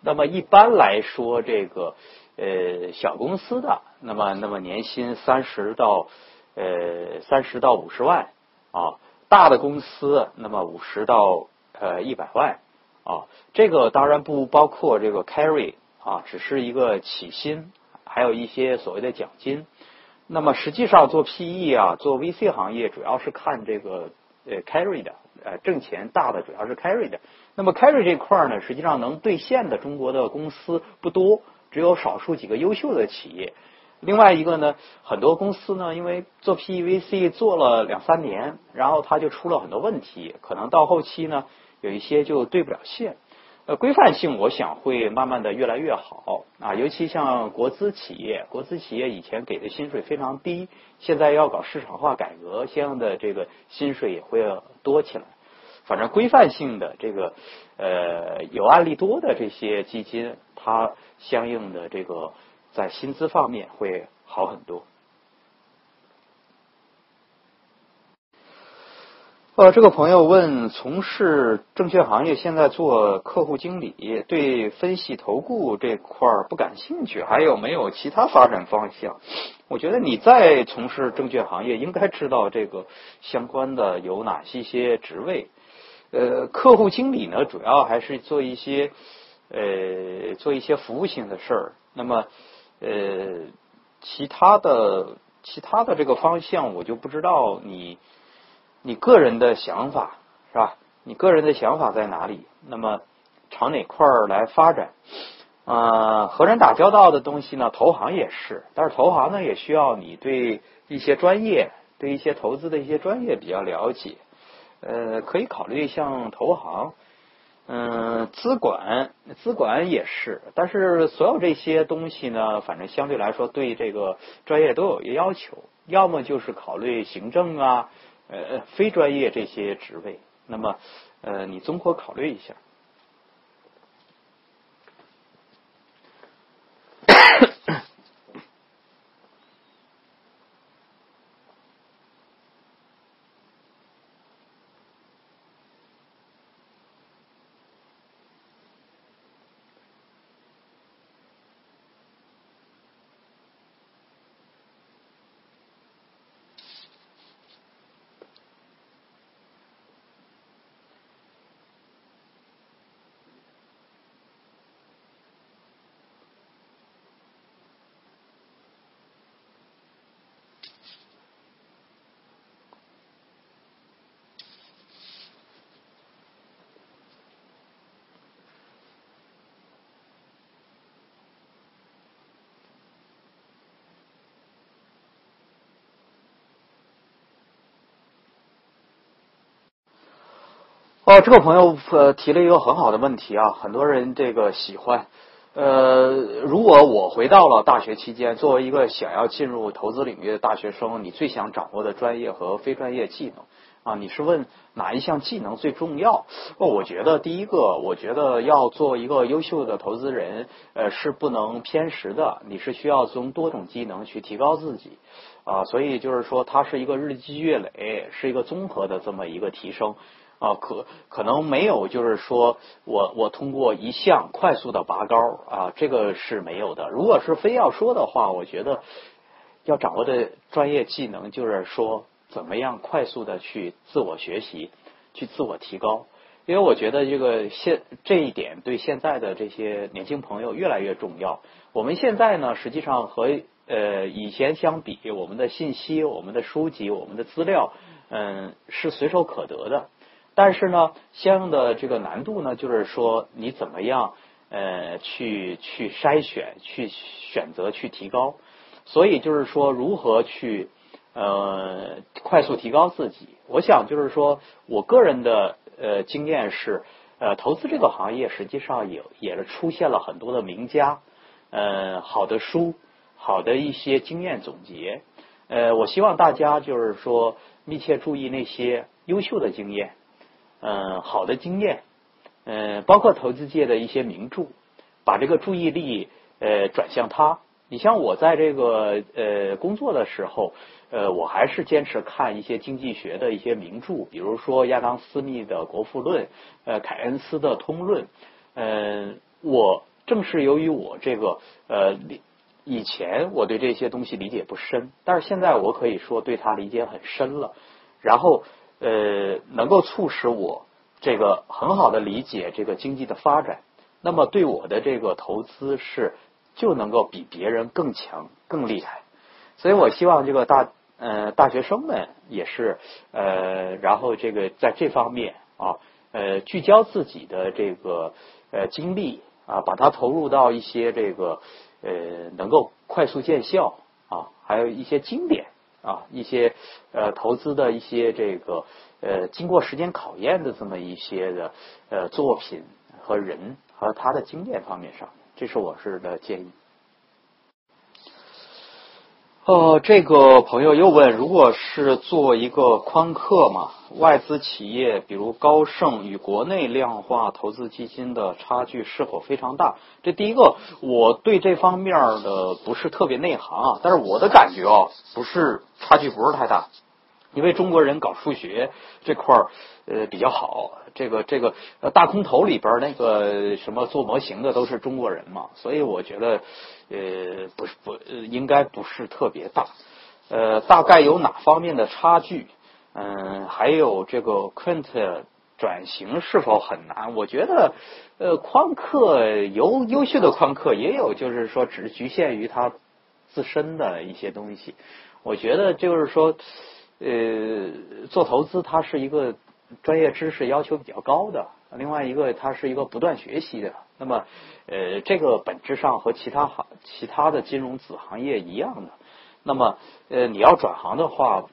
那么一般来说，这个。呃，小公司的那么那么年薪三十到呃三十到五十万啊，大的公司那么五十到呃一百万啊，这个当然不包括这个 carry 啊，只是一个起薪，还有一些所谓的奖金。那么实际上做 PE 啊，做 VC 行业主要是看这个呃 carry 的，呃挣钱大的主要是 carry 的。那么 carry 这块呢，实际上能兑现的中国的公司不多。只有少数几个优秀的企业，另外一个呢，很多公司呢，因为做 PEVC 做了两三年，然后它就出了很多问题，可能到后期呢，有一些就对不了线。呃，规范性我想会慢慢的越来越好啊，尤其像国资企业，国资企业以前给的薪水非常低，现在要搞市场化改革，相应的这个薪水也会多起来。反正规范性的这个呃有案例多的这些基金，它相应的这个在薪资方面会好很多。呃，这个朋友问，从事证券行业现在做客户经理，对分析投顾这块不感兴趣，还有没有其他发展方向？我觉得你在从事证券行业，应该知道这个相关的有哪些些职位。呃，客户经理呢，主要还是做一些呃，做一些服务性的事儿。那么，呃，其他的其他的这个方向，我就不知道你你个人的想法是吧？你个人的想法在哪里？那么朝哪块儿来发展？啊，和人打交道的东西呢，投行也是，但是投行呢，也需要你对一些专业，对一些投资的一些专业比较了解。呃，可以考虑像投行，嗯，资管，资管也是，但是所有这些东西呢，反正相对来说对这个专业都有要求，要么就是考虑行政啊，呃，非专业这些职位，那么呃，你综合考虑一下。哦，这个朋友呃提了一个很好的问题啊，很多人这个喜欢。呃，如果我回到了大学期间，作为一个想要进入投资领域的大学生，你最想掌握的专业和非专业技能啊？你是问哪一项技能最重要？哦，我觉得第一个，我觉得要做一个优秀的投资人，呃，是不能偏食的，你是需要从多种技能去提高自己啊。所以就是说，它是一个日积月累，是一个综合的这么一个提升。啊，可可能没有，就是说我我通过一项快速的拔高啊，这个是没有的。如果是非要说的话，我觉得要掌握的专业技能就是说怎么样快速的去自我学习，去自我提高。因为我觉得这个现这一点对现在的这些年轻朋友越来越重要。我们现在呢，实际上和呃以前相比，我们的信息、我们的书籍、我们的资料，嗯，是随手可得的。但是呢，相应的这个难度呢，就是说你怎么样呃去去筛选、去选择、去提高。所以就是说，如何去呃快速提高自己？我想就是说我个人的呃经验是，呃，投资这个行业实际上也也是出现了很多的名家，呃，好的书，好的一些经验总结。呃，我希望大家就是说密切注意那些优秀的经验。嗯，好的经验，嗯，包括投资界的一些名著，把这个注意力呃转向它。你像我在这个呃工作的时候，呃，我还是坚持看一些经济学的一些名著，比如说亚当斯密的《国富论》，凯恩斯的《通论》。嗯，我正是由于我这个呃以前我对这些东西理解不深，但是现在我可以说对他理解很深了。然后。呃，能够促使我这个很好的理解这个经济的发展，那么对我的这个投资是就能够比别人更强、更厉害。所以我希望这个大呃大学生们也是呃，然后这个在这方面啊呃聚焦自己的这个呃精力啊，把它投入到一些这个呃能够快速见效啊，还有一些经典。啊，一些呃投资的一些这个呃经过时间考验的这么一些的呃作品和人和他的经验方面上，这是我是的建议。呃，这个朋友又问，如果是做一个宽客嘛，外资企业，比如高盛与国内量化投资基金的差距是否非常大？这第一个，我对这方面的不是特别内行啊，但是我的感觉啊，不是差距不是太大。因为中国人搞数学这块儿呃比较好，这个这个呃大空头里边那个什么做模型的都是中国人嘛，所以我觉得呃不是不应该不是特别大，呃大概有哪方面的差距？嗯，还有这个 quant 转型是否很难？我觉得呃宽客优优秀的宽客也有，就是说只局限于他自身的一些东西。我觉得就是说。呃，做投资它是一个专业知识要求比较高的，另外一个它是一个不断学习的。那么，呃，这个本质上和其他行、其他的金融子行业一样的。那么，呃，你要转行的话，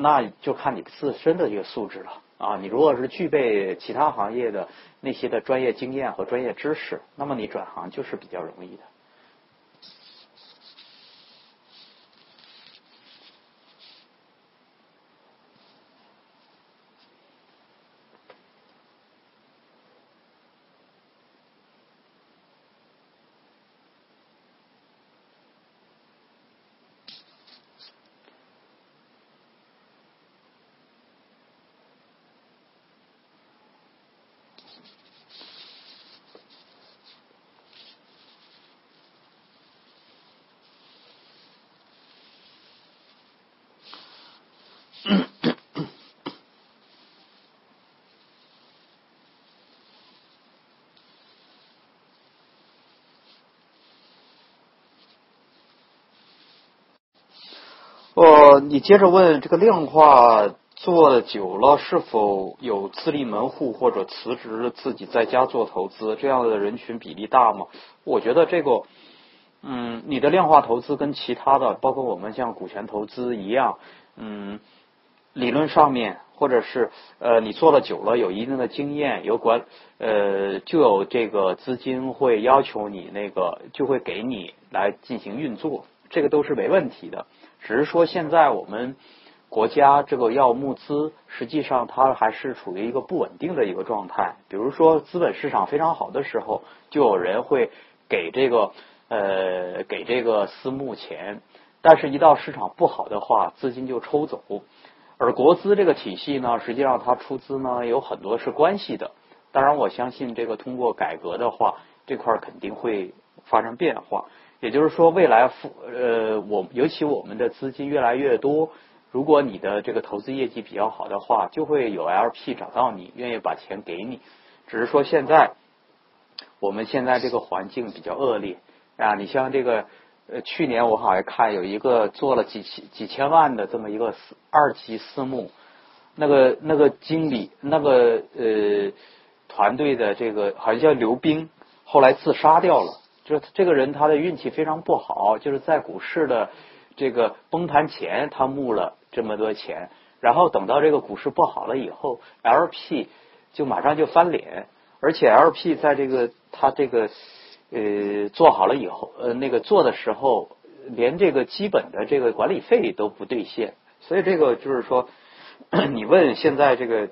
那就看你自身的一个素质了啊。你如果是具备其他行业的那些的专业经验和专业知识，那么你转行就是比较容易的。哦，你接着问这个量化做久了是否有自立门户或者辞职自己在家做投资这样的人群比例大吗？我觉得这个，嗯，你的量化投资跟其他的，包括我们像股权投资一样，嗯，理论上面，或者是呃你做了久了，有一定的经验，有管呃就有这个资金会要求你那个就会给你来进行运作，这个都是没问题的。只是说现在我们国家这个要募资，实际上它还是处于一个不稳定的一个状态。比如说资本市场非常好的时候，就有人会给这个呃给这个私募钱，但是一到市场不好的话，资金就抽走。而国资这个体系呢，实际上它出资呢有很多是关系的。当然，我相信这个通过改革的话，这块肯定会发生变化。也就是说，未来呃，我尤其我们的资金越来越多，如果你的这个投资业绩比较好的话，就会有 LP 找到你，愿意把钱给你。只是说现在我们现在这个环境比较恶劣啊，你像这个呃，去年我好像看有一个做了几千几千万的这么一个二级私募，那个那个经理那个呃团队的这个好像叫刘冰，后来自杀掉了。就是这个人，他的运气非常不好，就是在股市的这个崩盘前，他募了这么多钱，然后等到这个股市不好了以后，LP 就马上就翻脸，而且 LP 在这个他这个呃做好了以后，呃那个做的时候，连这个基本的这个管理费都不兑现，所以这个就是说，你问现在这个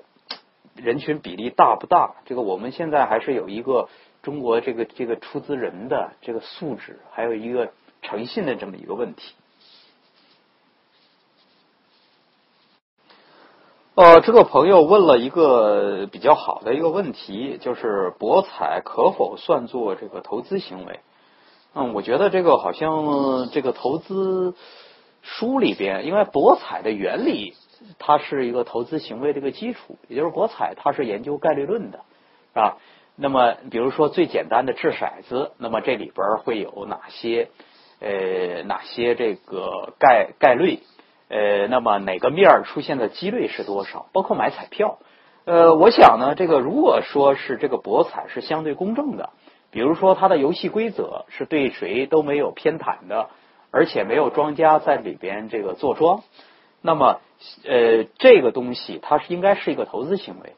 人群比例大不大？这个我们现在还是有一个。中国这个这个出资人的这个素质，还有一个诚信的这么一个问题。呃，这个朋友问了一个比较好的一个问题，就是博彩可否算作这个投资行为？嗯，我觉得这个好像这个投资书里边，因为博彩的原理，它是一个投资行为的一个基础，也就是博彩它是研究概率论的，啊。那么，比如说最简单的掷骰子，那么这里边会有哪些呃哪些这个概概率？呃，那么哪个面出现的几率是多少？包括买彩票，呃，我想呢，这个如果说是这个博彩是相对公正的，比如说它的游戏规则是对谁都没有偏袒的，而且没有庄家在里边这个坐庄，那么呃这个东西它是应该是一个投资行为。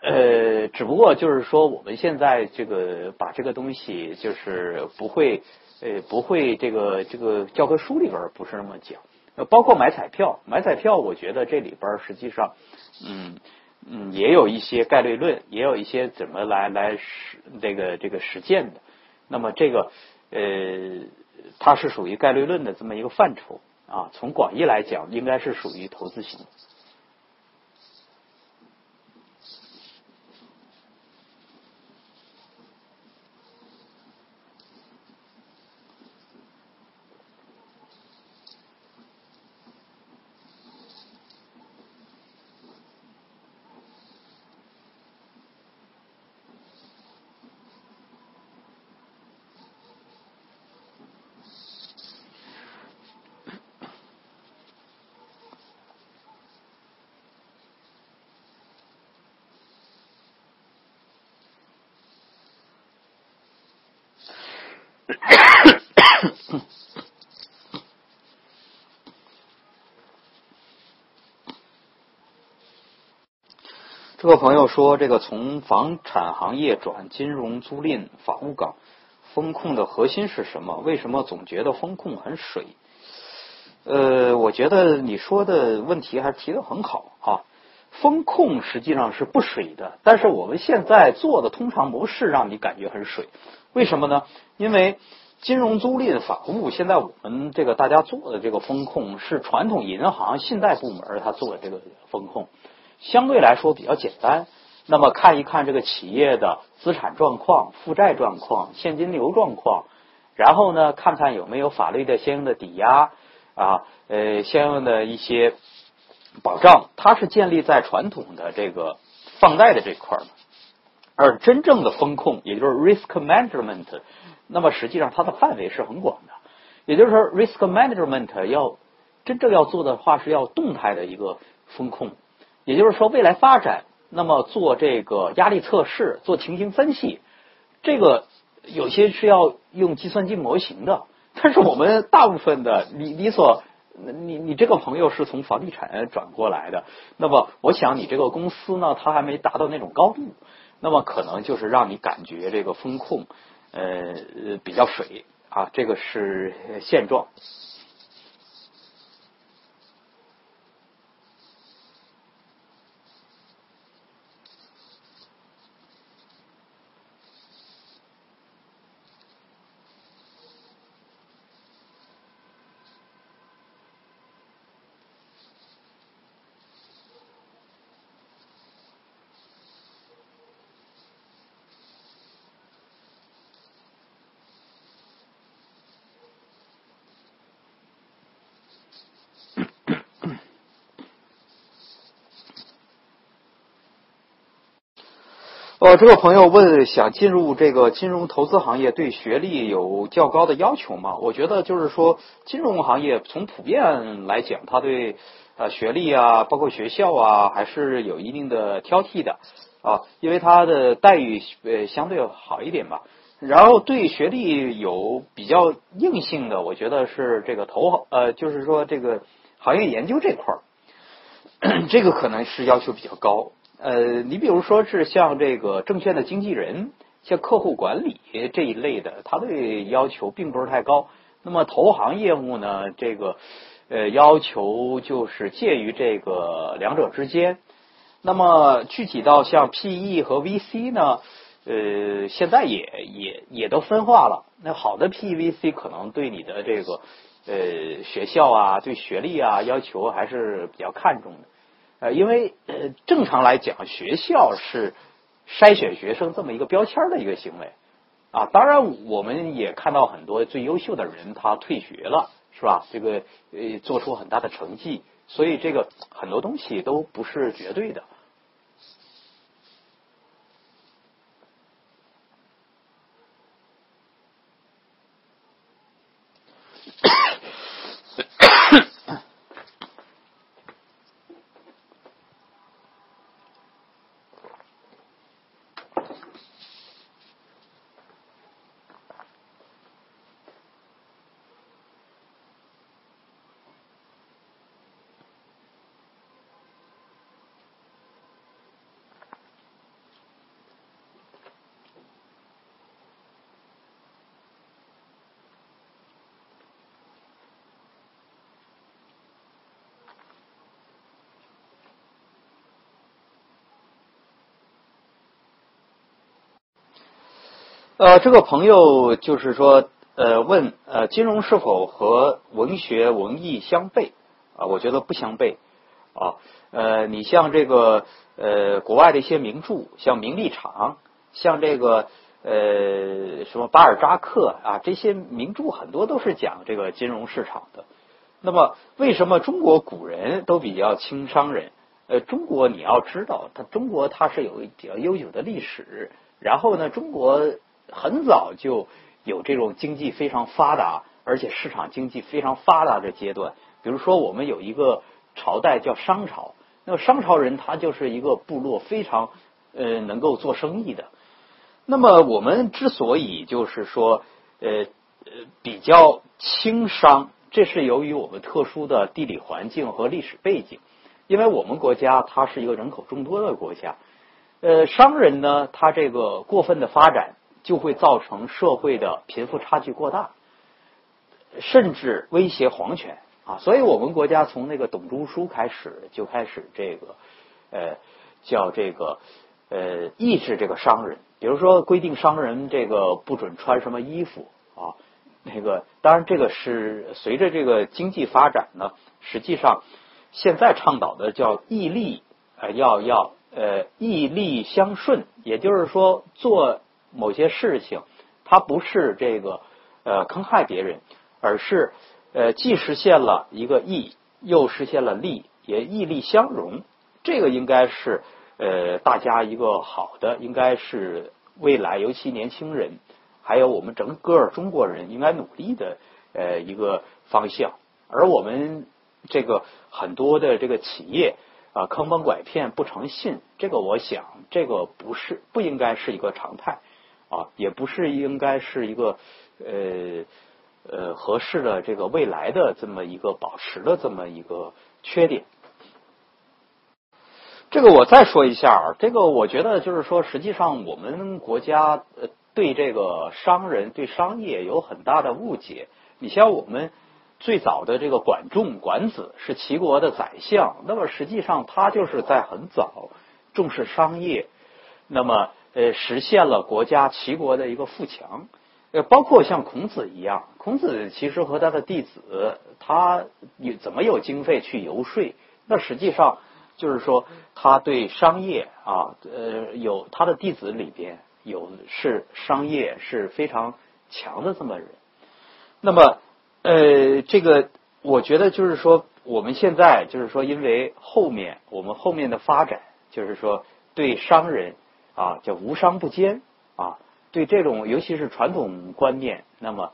呃，只不过就是说，我们现在这个把这个东西就是不会呃不会这个这个教科书里边不是那么讲，包括买彩票，买彩票，我觉得这里边实际上，嗯嗯，也有一些概率论，也有一些怎么来来实这个这个实践的。那么这个呃，它是属于概率论的这么一个范畴啊。从广义来讲，应该是属于投资型。这个朋友说：“这个从房产行业转金融租赁法务岗，风控的核心是什么？为什么总觉得风控很水？”呃，我觉得你说的问题还是提的很好啊。风控实际上是不水的，但是我们现在做的通常模式让你感觉很水。为什么呢？因为金融租赁法务现在我们这个大家做的这个风控是传统银行信贷部门他做的这个风控。相对来说比较简单，那么看一看这个企业的资产状况、负债状况、现金流状况，然后呢，看看有没有法律的相应的抵押啊，呃，相应的一些保障，它是建立在传统的这个放贷的这块儿而真正的风控，也就是 risk management，那么实际上它的范围是很广的，也就是说 risk management 要真正要做的话，是要动态的一个风控。也就是说，未来发展，那么做这个压力测试、做情形分析，这个有些是要用计算机模型的。但是我们大部分的你你所你你这个朋友是从房地产转过来的，那么我想你这个公司呢，它还没达到那种高度，那么可能就是让你感觉这个风控呃比较水啊，这个是现状。呃，这个朋友问，想进入这个金融投资行业，对学历有较高的要求吗？我觉得就是说，金融行业从普遍来讲，它对呃学历啊，包括学校啊，还是有一定的挑剔的啊，因为它的待遇呃相对好一点吧。然后对学历有比较硬性的，我觉得是这个投呃，就是说这个行业研究这块儿，这个可能是要求比较高。呃，你比如说是像这个证券的经纪人，像客户管理这一类的，他对要求并不是太高。那么投行业务呢，这个呃要求就是介于这个两者之间。那么具体到像 PE 和 VC 呢，呃，现在也也也都分化了。那好的 PE、VC 可能对你的这个呃学校啊，对学历啊要求还是比较看重的。呃，因为呃，正常来讲，学校是筛选学生这么一个标签的一个行为啊。当然，我们也看到很多最优秀的人他退学了，是吧？这个呃，做出很大的成绩，所以这个很多东西都不是绝对的。呃，这个朋友就是说，呃，问呃，金融是否和文学文艺相悖啊？我觉得不相悖啊。呃，你像这个呃，国外的一些名著，像《名利场》，像这个呃，什么巴尔扎克啊，这些名著很多都是讲这个金融市场的。那么，为什么中国古人都比较轻商人？呃，中国你要知道，它中国它是有比较悠久的历史，然后呢，中国。很早就有这种经济非常发达，而且市场经济非常发达的阶段。比如说，我们有一个朝代叫商朝，那么商朝人他就是一个部落非常呃能够做生意的。那么我们之所以就是说呃呃比较轻商，这是由于我们特殊的地理环境和历史背景，因为我们国家它是一个人口众多的国家，呃商人呢他这个过分的发展。就会造成社会的贫富差距过大，甚至威胁皇权啊！所以我们国家从那个董仲舒开始就开始这个呃叫这个呃抑制这个商人，比如说规定商人这个不准穿什么衣服啊，那个当然这个是随着这个经济发展呢，实际上现在倡导的叫义利呃要要呃义利相顺，也就是说做。某些事情，它不是这个呃坑害别人，而是呃既实现了一个义，又实现了利，也义利相融。这个应该是呃大家一个好的，应该是未来尤其年轻人，还有我们整个中国人应该努力的呃一个方向。而我们这个很多的这个企业啊坑蒙拐骗不诚信，这个我想这个不是不应该是一个常态。啊，也不是应该是一个呃呃合适的这个未来的这么一个保持的这么一个缺点。这个我再说一下，这个我觉得就是说，实际上我们国家呃对这个商人对商业有很大的误解。你像我们最早的这个管仲、管子是齐国的宰相，那么实际上他就是在很早重视商业，那么呃实现了国家齐国的一个富强。呃，包括像孔子一样，孔子其实和他的弟子，他有怎么有经费去游说？那实际上。就是说，他对商业啊，呃，有他的弟子里边有是商业是非常强的这么人。那么，呃，这个我觉得就是说，我们现在就是说，因为后面我们后面的发展，就是说对商人啊叫无商不奸啊，对这种尤其是传统观念，那么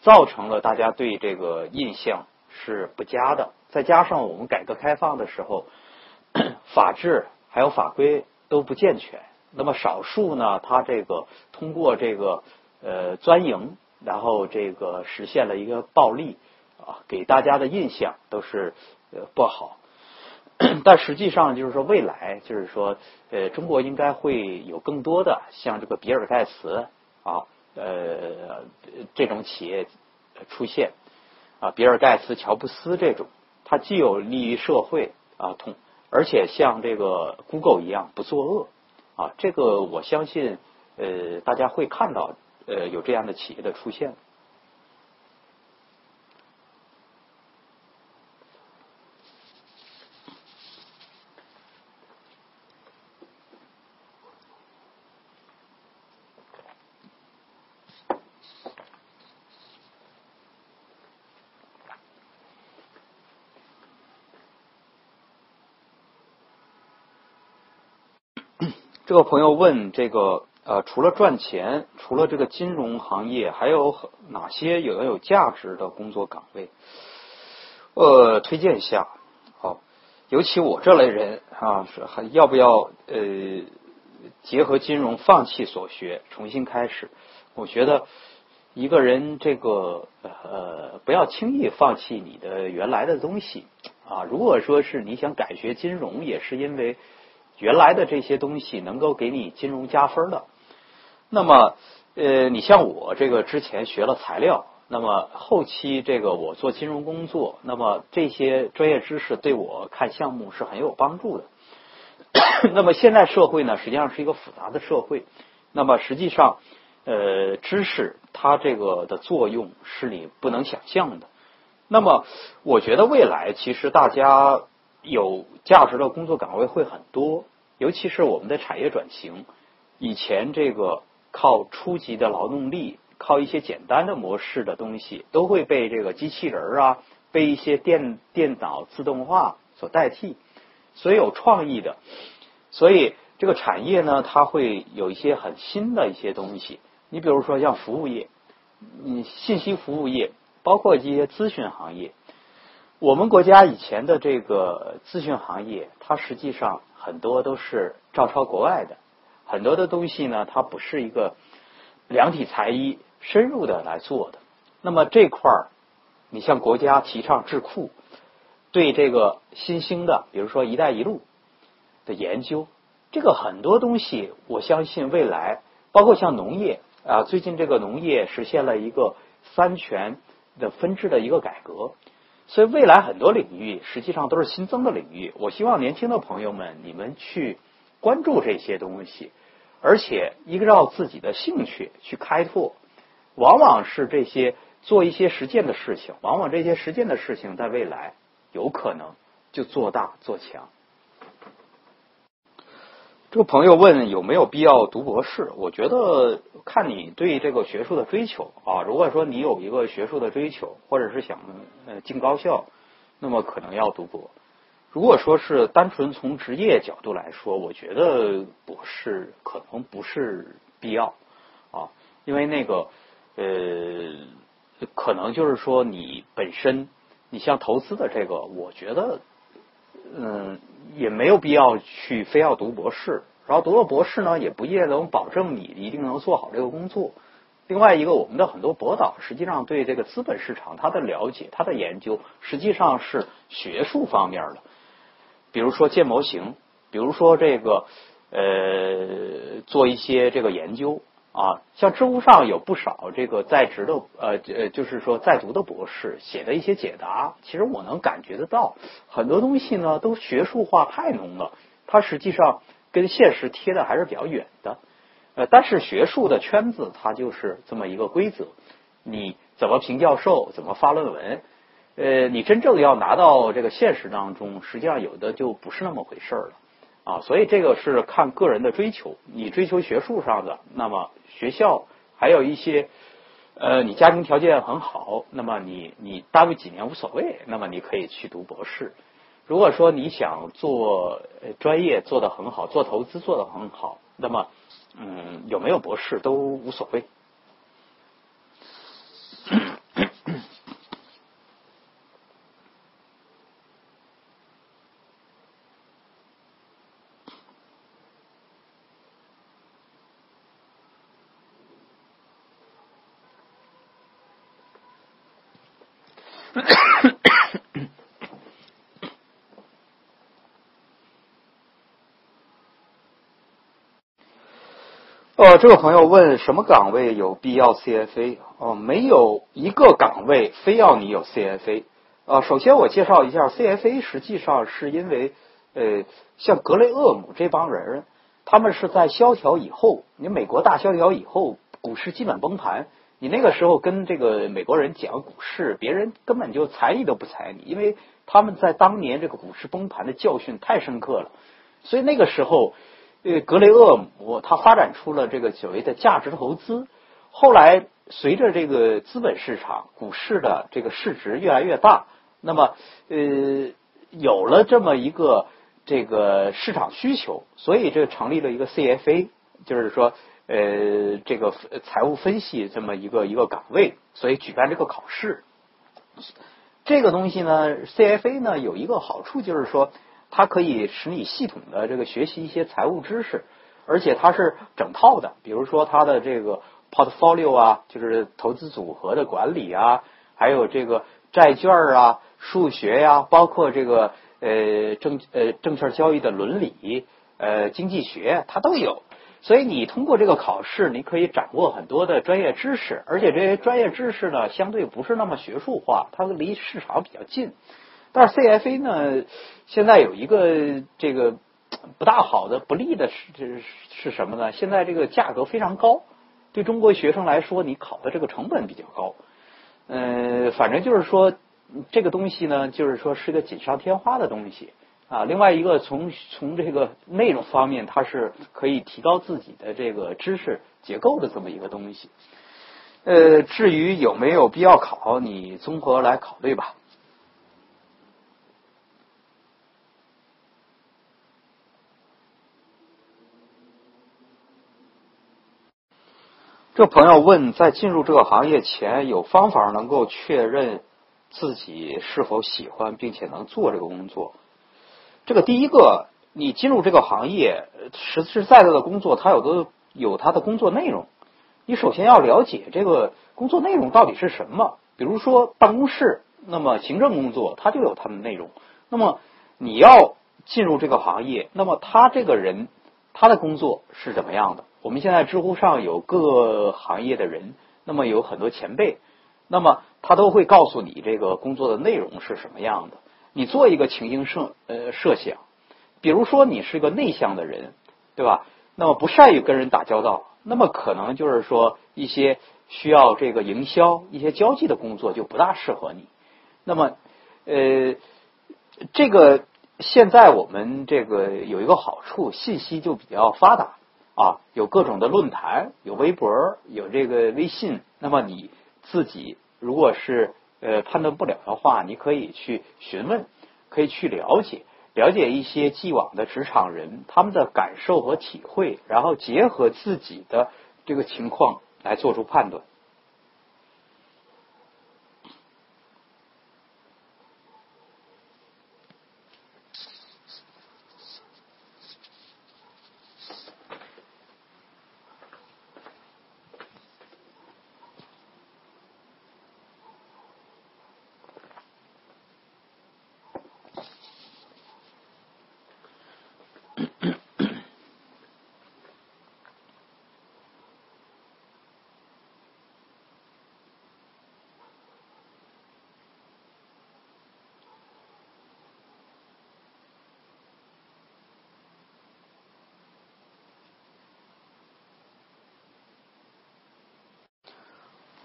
造成了大家对这个印象是不佳的。再加上我们改革开放的时候。法治还有法规都不健全，那么少数呢，他这个通过这个呃钻营，然后这个实现了一个暴利啊，给大家的印象都是呃不好。但实际上就是说，未来就是说，呃，中国应该会有更多的像这个比尔盖茨啊，呃，这种企业出现啊，比尔盖茨、乔布斯这种，它既有利于社会啊，同。而且像这个 Google 一样不作恶啊，这个我相信呃大家会看到呃有这样的企业的出现。这个朋友问这个呃，除了赚钱，除了这个金融行业，还有哪些有要有价值的工作岗位？呃，推荐一下。好，尤其我这类人啊，是还要不要呃结合金融，放弃所学，重新开始？我觉得一个人这个呃，不要轻易放弃你的原来的东西啊。如果说是你想改学金融，也是因为。原来的这些东西能够给你金融加分的，那么呃，你像我这个之前学了材料，那么后期这个我做金融工作，那么这些专业知识对我看项目是很有帮助的。那么现在社会呢，实际上是一个复杂的社会，那么实际上呃，知识它这个的作用是你不能想象的。那么我觉得未来其实大家。有价值的工作岗位会很多，尤其是我们的产业转型。以前这个靠初级的劳动力，靠一些简单的模式的东西，都会被这个机器人啊，被一些电电脑自动化所代替。所以有创意的，所以这个产业呢，它会有一些很新的一些东西。你比如说像服务业，你信息服务业，包括一些咨询行业。我们国家以前的这个咨询行业，它实际上很多都是照抄国外的，很多的东西呢，它不是一个量体裁衣、深入的来做的。那么这块儿，你像国家提倡智库，对这个新兴的，比如说“一带一路”的研究，这个很多东西，我相信未来，包括像农业啊，最近这个农业实现了一个三权的分治的一个改革。所以未来很多领域实际上都是新增的领域。我希望年轻的朋友们，你们去关注这些东西，而且依照自己的兴趣去开拓。往往是这些做一些实践的事情，往往这些实践的事情在未来有可能就做大做强。这个朋友问有没有必要读博士？我觉得看你对这个学术的追求啊。如果说你有一个学术的追求，或者是想呃进高校，那么可能要读博。如果说是单纯从职业角度来说，我觉得博士可能不是必要啊，因为那个呃，可能就是说你本身，你像投资的这个，我觉得。嗯，也没有必要去非要读博士，然后读了博士呢，也不一定能保证你一定能做好这个工作。另外一个，我们的很多博导实际上对这个资本市场他的了解、他的研究，实际上是学术方面的，比如说建模型，比如说这个呃做一些这个研究啊，像知乎上有不少这个在职的呃呃，就是说在读的博士写的一些解答，其实我能感觉得到，很多东西呢都学术化太浓了，它实际上跟现实贴的还是比较远的。呃，但是学术的圈子它就是这么一个规则，你怎么评教授，怎么发论文，呃，你真正要拿到这个现实当中，实际上有的就不是那么回事了啊。所以这个是看个人的追求，你追求学术上的，那么学校还有一些呃，你家庭条件很好，那么你你耽误几年无所谓，那么你可以去读博士。如果说你想做专业做得很好，做投资做得很好，那么。嗯，有没有博士都无所谓。呃，这个朋友问什么岗位有必要 CFA？哦，没有一个岗位非要你有 CFA。啊，首先我介绍一下 CFA，实际上是因为呃，像格雷厄姆这帮人，他们是在萧条以后，你美国大萧条以后，股市基本崩盘，你那个时候跟这个美国人讲股市，别人根本就睬你都不睬你，因为他们在当年这个股市崩盘的教训太深刻了，所以那个时候。这个格雷厄姆他发展出了这个所谓的价值投资，后来随着这个资本市场、股市的这个市值越来越大，那么呃有了这么一个这个市场需求，所以这成立了一个 CFA，就是说呃这个财务分析这么一个一个岗位，所以举办这个考试。这个东西呢，CFA 呢有一个好处就是说。它可以使你系统的这个学习一些财务知识，而且它是整套的。比如说它的这个 portfolio 啊，就是投资组合的管理啊，还有这个债券啊、数学呀，包括这个呃证呃证券交易的伦理呃经济学，它都有。所以你通过这个考试，你可以掌握很多的专业知识，而且这些专业知识呢，相对不是那么学术化，它离市场比较近。但是 CFA 呢，现在有一个这个不大好的、不利的是是什么呢？现在这个价格非常高，对中国学生来说，你考的这个成本比较高。嗯，反正就是说，这个东西呢，就是说是个锦上添花的东西啊。另外一个，从从这个内容方面，它是可以提高自己的这个知识结构的这么一个东西。呃，至于有没有必要考，你综合来考虑吧。这朋友问，在进入这个行业前，有方法能够确认自己是否喜欢并且能做这个工作？这个第一个，你进入这个行业，实实在在的工作，它有的有它的工作内容。你首先要了解这个工作内容到底是什么。比如说办公室，那么行政工作，它就有它的内容。那么你要进入这个行业，那么他这个人他的工作是怎么样的？我们现在知乎上有各行业的人，那么有很多前辈，那么他都会告诉你这个工作的内容是什么样的。你做一个情形设呃设想，比如说你是个内向的人，对吧？那么不善于跟人打交道，那么可能就是说一些需要这个营销、一些交际的工作就不大适合你。那么呃，这个现在我们这个有一个好处，信息就比较发达。啊，有各种的论坛，有微博，有这个微信。那么你自己如果是呃判断不了的话，你可以去询问，可以去了解，了解一些既往的职场人他们的感受和体会，然后结合自己的这个情况来做出判断。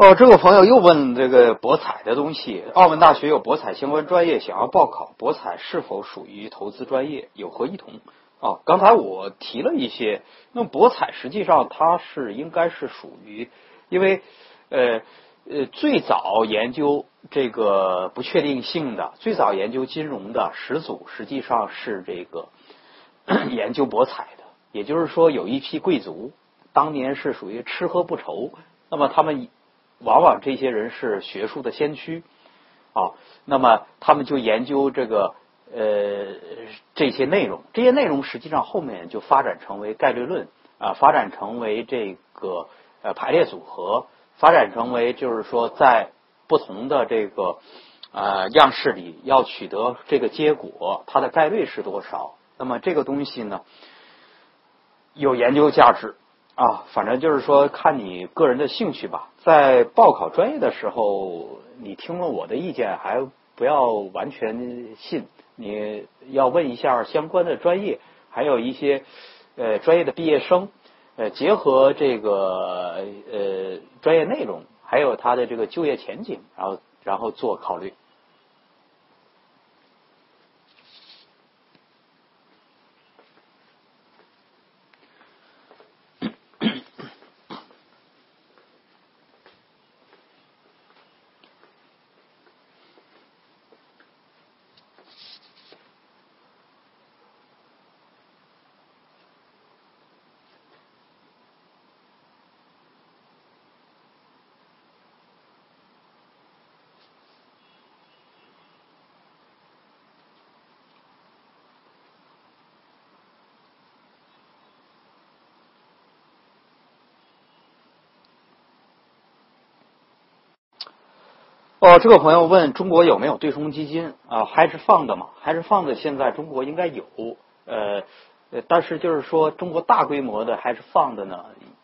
哦，这个朋友又问这个博彩的东西。澳门大学有博彩相关专业，想要报考，博彩是否属于投资专业？有何异同？啊，刚才我提了一些。那博彩实际上它是应该是属于，因为呃呃最早研究这个不确定性的，最早研究金融的始祖实际上是这个研究博彩的。也就是说，有一批贵族当年是属于吃喝不愁，那么他们。往往这些人是学术的先驱啊，那么他们就研究这个呃这些内容，这些内容实际上后面就发展成为概率论啊，发展成为这个呃排列组合，发展成为就是说在不同的这个呃样式里要取得这个结果，它的概率是多少？那么这个东西呢有研究价值。啊，反正就是说，看你个人的兴趣吧。在报考专业的时候，你听了我的意见，还不要完全信。你要问一下相关的专业，还有一些呃专业的毕业生，呃，结合这个呃专业内容，还有他的这个就业前景，然后然后做考虑。哦，这个朋友问中国有没有对冲基金啊？还是放的嘛？还是放的？现在中国应该有，呃，但是就是说中国大规模的还是放的呢？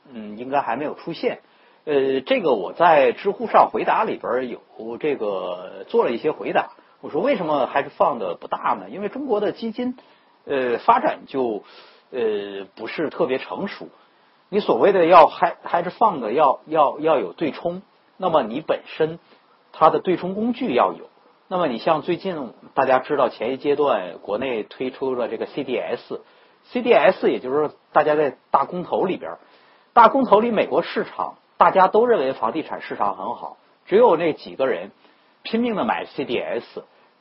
嗯，应该还没有出现。呃，这个我在知乎上回答里边有这个做了一些回答。我说为什么还是放的不大呢？因为中国的基金呃发展就呃不是特别成熟。你所谓的要还还是放的要要要有对冲，那么你本身。它的对冲工具要有，那么你像最近大家知道前一阶段国内推出了这个 CDS，CDS 也就是说大家在大公投里边，大公投里美国市场大家都认为房地产市场很好，只有那几个人拼命的买 CDS，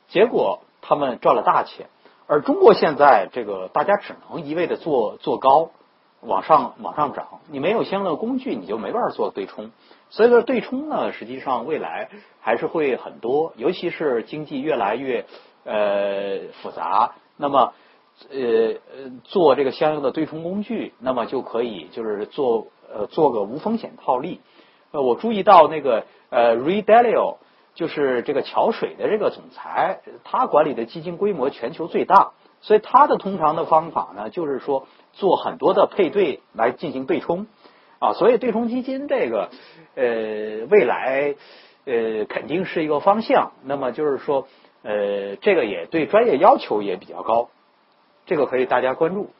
结果他们赚了大钱，而中国现在这个大家只能一味的做做高。往上往上涨，你没有相应的工具，你就没办法做对冲。所以说，对冲呢，实际上未来还是会很多，尤其是经济越来越呃复杂，那么呃做这个相应的对冲工具，那么就可以就是做呃做个无风险套利。呃，我注意到那个呃 r e d a l i o 就是这个桥水的这个总裁，他管理的基金规模全球最大。所以他的通常的方法呢，就是说做很多的配对来进行对冲啊，所以对冲基金这个呃未来呃肯定是一个方向。那么就是说呃这个也对专业要求也比较高，这个可以大家关注。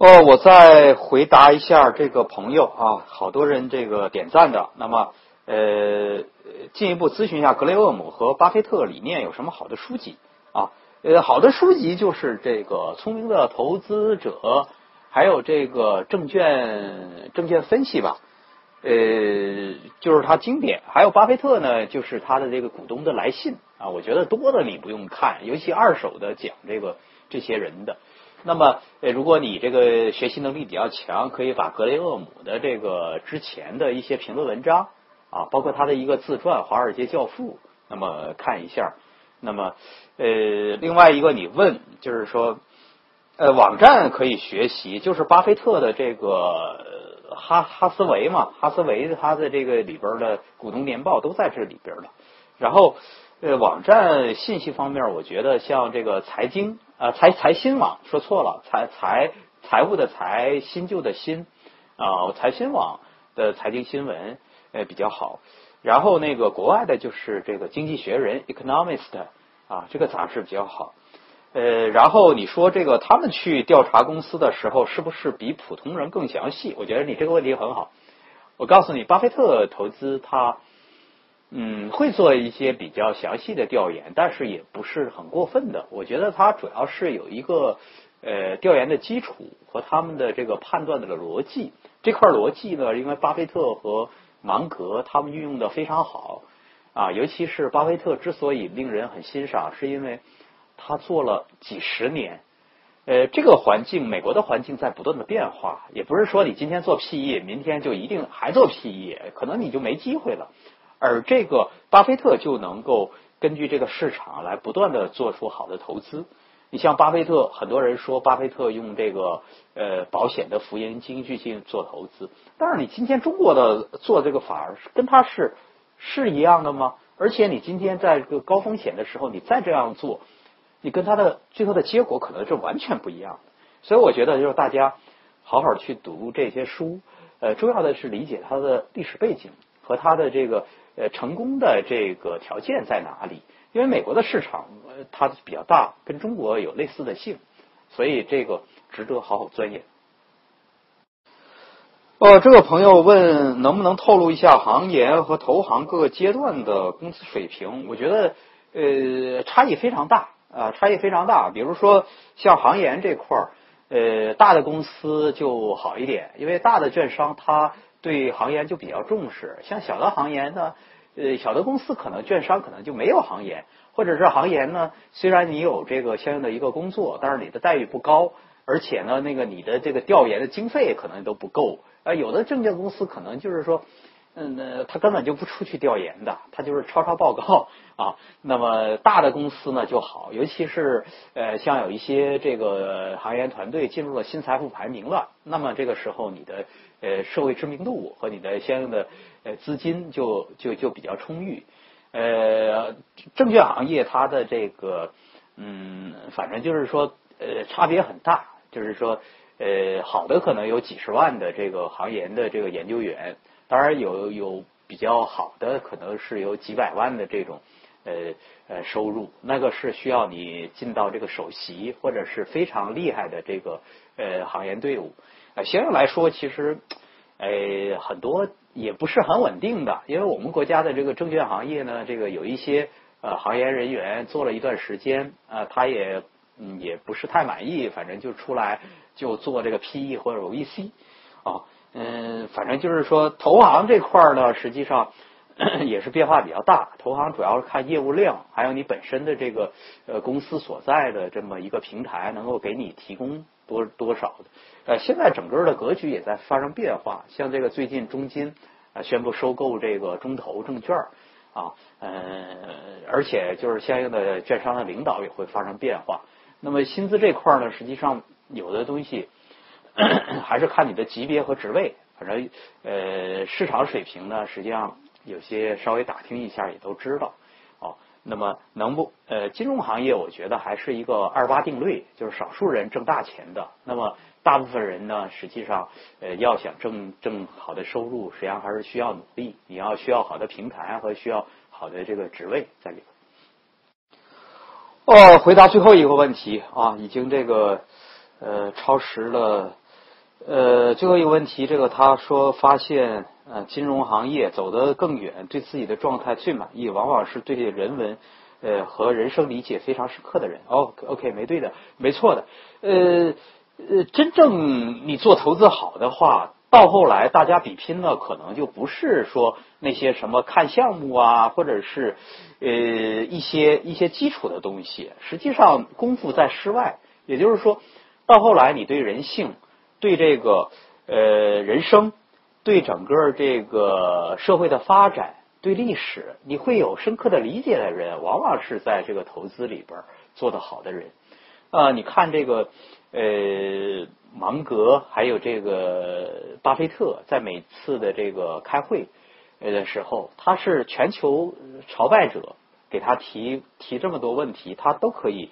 哦，我再回答一下这个朋友啊，好多人这个点赞的。那么，呃，进一步咨询一下格雷厄姆和巴菲特理念有什么好的书籍啊？呃，好的书籍就是这个《聪明的投资者》，还有这个证券证券分析吧。呃，就是他经典。还有巴菲特呢，就是他的这个股东的来信啊。我觉得多的你不用看，尤其二手的讲这个这些人的。那么，呃，如果你这个学习能力比较强，可以把格雷厄姆的这个之前的一些评论文章啊，包括他的一个自传《华尔街教父》，那么看一下。那么，呃，另外一个你问就是说，呃，网站可以学习，就是巴菲特的这个哈哈斯维嘛，哈斯维他的这个里边的股东年报都在这里边了。然后，呃，网站信息方面，我觉得像这个财经啊，财财新网说错了，财财财务的财，新旧的新啊，财新网的财经新闻呃比较好。然后那个国外的就是这个经济学人 Economist 啊，这个杂志比较好。呃，然后你说这个他们去调查公司的时候，是不是比普通人更详细？我觉得你这个问题很好。我告诉你，巴菲特投资他，嗯，会做一些比较详细的调研，但是也不是很过分的。我觉得他主要是有一个呃调研的基础和他们的这个判断的逻辑。这块逻辑呢，因为巴菲特和芒格他们运用的非常好啊，尤其是巴菲特之所以令人很欣赏，是因为。他做了几十年，呃，这个环境，美国的环境在不断的变化，也不是说你今天做 PE，明天就一定还做 PE，可能你就没机会了。而这个巴菲特就能够根据这个市场来不断的做出好的投资。你像巴菲特，很多人说巴菲特用这个呃保险的福音经济性做投资，但是你今天中国的做这个反而跟他是是一样的吗？而且你今天在这个高风险的时候，你再这样做。你跟他的最后的结果可能是完全不一样，所以我觉得就是大家好好去读这些书，呃，重要的是理解它的历史背景和它的这个呃成功的这个条件在哪里。因为美国的市场它比较大，跟中国有类似的性，所以这个值得好好钻研。哦，这个朋友问能不能透露一下行研和投行各个阶段的工资水平？我觉得呃差异非常大。啊，差异非常大。比如说，像行研这块儿，呃，大的公司就好一点，因为大的券商它对行研就比较重视。像小的行研呢，呃，小的公司可能券商可能就没有行研，或者是行研呢，虽然你有这个相应的一个工作，但是你的待遇不高，而且呢，那个你的这个调研的经费可能都不够。啊，有的证券公司可能就是说。嗯，那他根本就不出去调研的，他就是抄抄报告啊。那么大的公司呢就好，尤其是呃像有一些这个行业团队进入了新财富排名了，那么这个时候你的呃社会知名度和你的相应的呃资金就就就比较充裕。呃，证券行业它的这个嗯，反正就是说呃差别很大，就是说呃好的可能有几十万的这个行研的这个研究员。当然有有比较好的，可能是有几百万的这种呃呃收入，那个是需要你进到这个首席或者是非常厉害的这个呃行业队伍。呃，相对来说，其实呃很多也不是很稳定的，因为我们国家的这个证券行业呢，这个有一些呃行业人员做了一段时间啊，他也嗯也不是太满意，反正就出来就做这个 PE 或者 VC 啊。嗯，反正就是说，投行这块儿呢，实际上也是变化比较大。投行主要是看业务量，还有你本身的这个呃公司所在的这么一个平台能够给你提供多多少的。呃，现在整个的格局也在发生变化，像这个最近中金啊宣布收购这个中投证券啊，嗯，而且就是相应的券商的领导也会发生变化。那么薪资这块儿呢，实际上有的东西。还是看你的级别和职位，反正呃市场水平呢，实际上有些稍微打听一下也都知道。那么能不呃金融行业，我觉得还是一个二八定律，就是少数人挣大钱的。那么大部分人呢，实际上呃要想挣挣好的收入，实际上还是需要努力。你要需要好的平台和需要好的这个职位在里头。哦，回答最后一个问题啊，已经这个呃超时了。呃，最后一个问题，这个他说发现，呃，金融行业走得更远，对自己的状态最满意，往往是对人文，呃，和人生理解非常深刻的人。哦，OK，没对的，没错的。呃呃，真正你做投资好的话，到后来大家比拼的可能就不是说那些什么看项目啊，或者是呃一些一些基础的东西。实际上，功夫在室外。也就是说，到后来你对人性。对这个呃人生，对整个这个社会的发展，对历史，你会有深刻的理解的人，往往是在这个投资里边做得好的人。啊，你看这个呃芒格，还有这个巴菲特，在每次的这个开会的时候，他是全球朝拜者，给他提提这么多问题，他都可以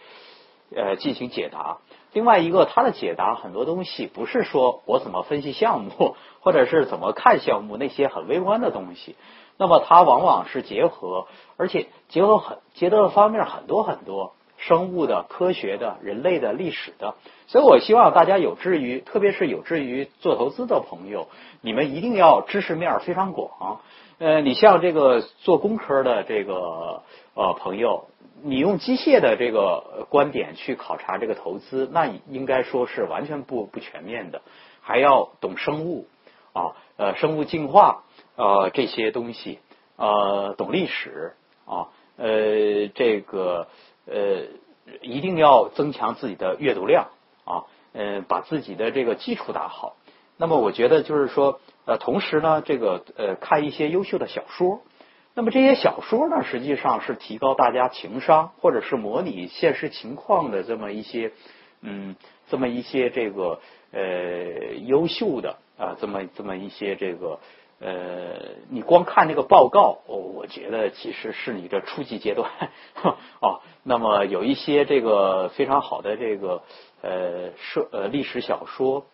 呃进行解答。另外一个，他的解答很多东西不是说我怎么分析项目，或者是怎么看项目那些很微观的东西。那么它往往是结合，而且结合很结合的方面很多很多，生物的、科学的、人类的、历史的。所以我希望大家有志于，特别是有志于做投资的朋友，你们一定要知识面非常广。呃，你像这个做工科的这个呃朋友，你用机械的这个观点去考察这个投资，那应该说是完全不不全面的，还要懂生物啊，呃，生物进化。呃，这些东西，呃，懂历史啊，呃，这个呃，一定要增强自己的阅读量啊，嗯，把自己的这个基础打好。那么，我觉得就是说，呃，同时呢，这个呃，看一些优秀的小说。那么这些小说呢，实际上是提高大家情商，或者是模拟现实情况的这么一些，嗯，这么一些这个呃优秀的啊，这么这么一些这个。呃，你光看这个报告，我觉得其实是你的初级阶段 哦。那么有一些这个非常好的这个呃社呃历史小说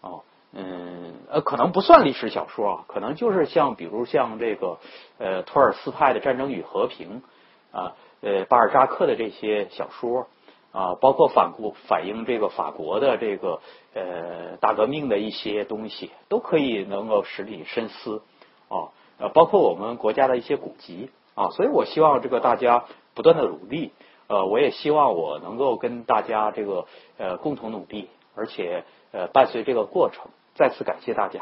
哦，嗯呃可能不算历史小说啊，可能就是像比如像这个呃托尔斯泰的《战争与和平》啊，呃巴尔扎克的这些小说。啊，包括反顾反映这个法国的这个呃大革命的一些东西，都可以能够使你深思啊。呃，包括我们国家的一些古籍啊，所以我希望这个大家不断的努力。呃，我也希望我能够跟大家这个呃共同努力，而且呃伴随这个过程。再次感谢大家。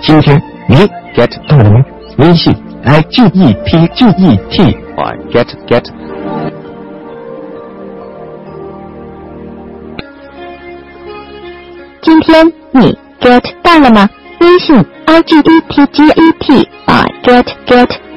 今天你 get 到了吗？微信 i g e t g e t。get get。
今天你 get 到了吗？微信 i g e t g e t get get。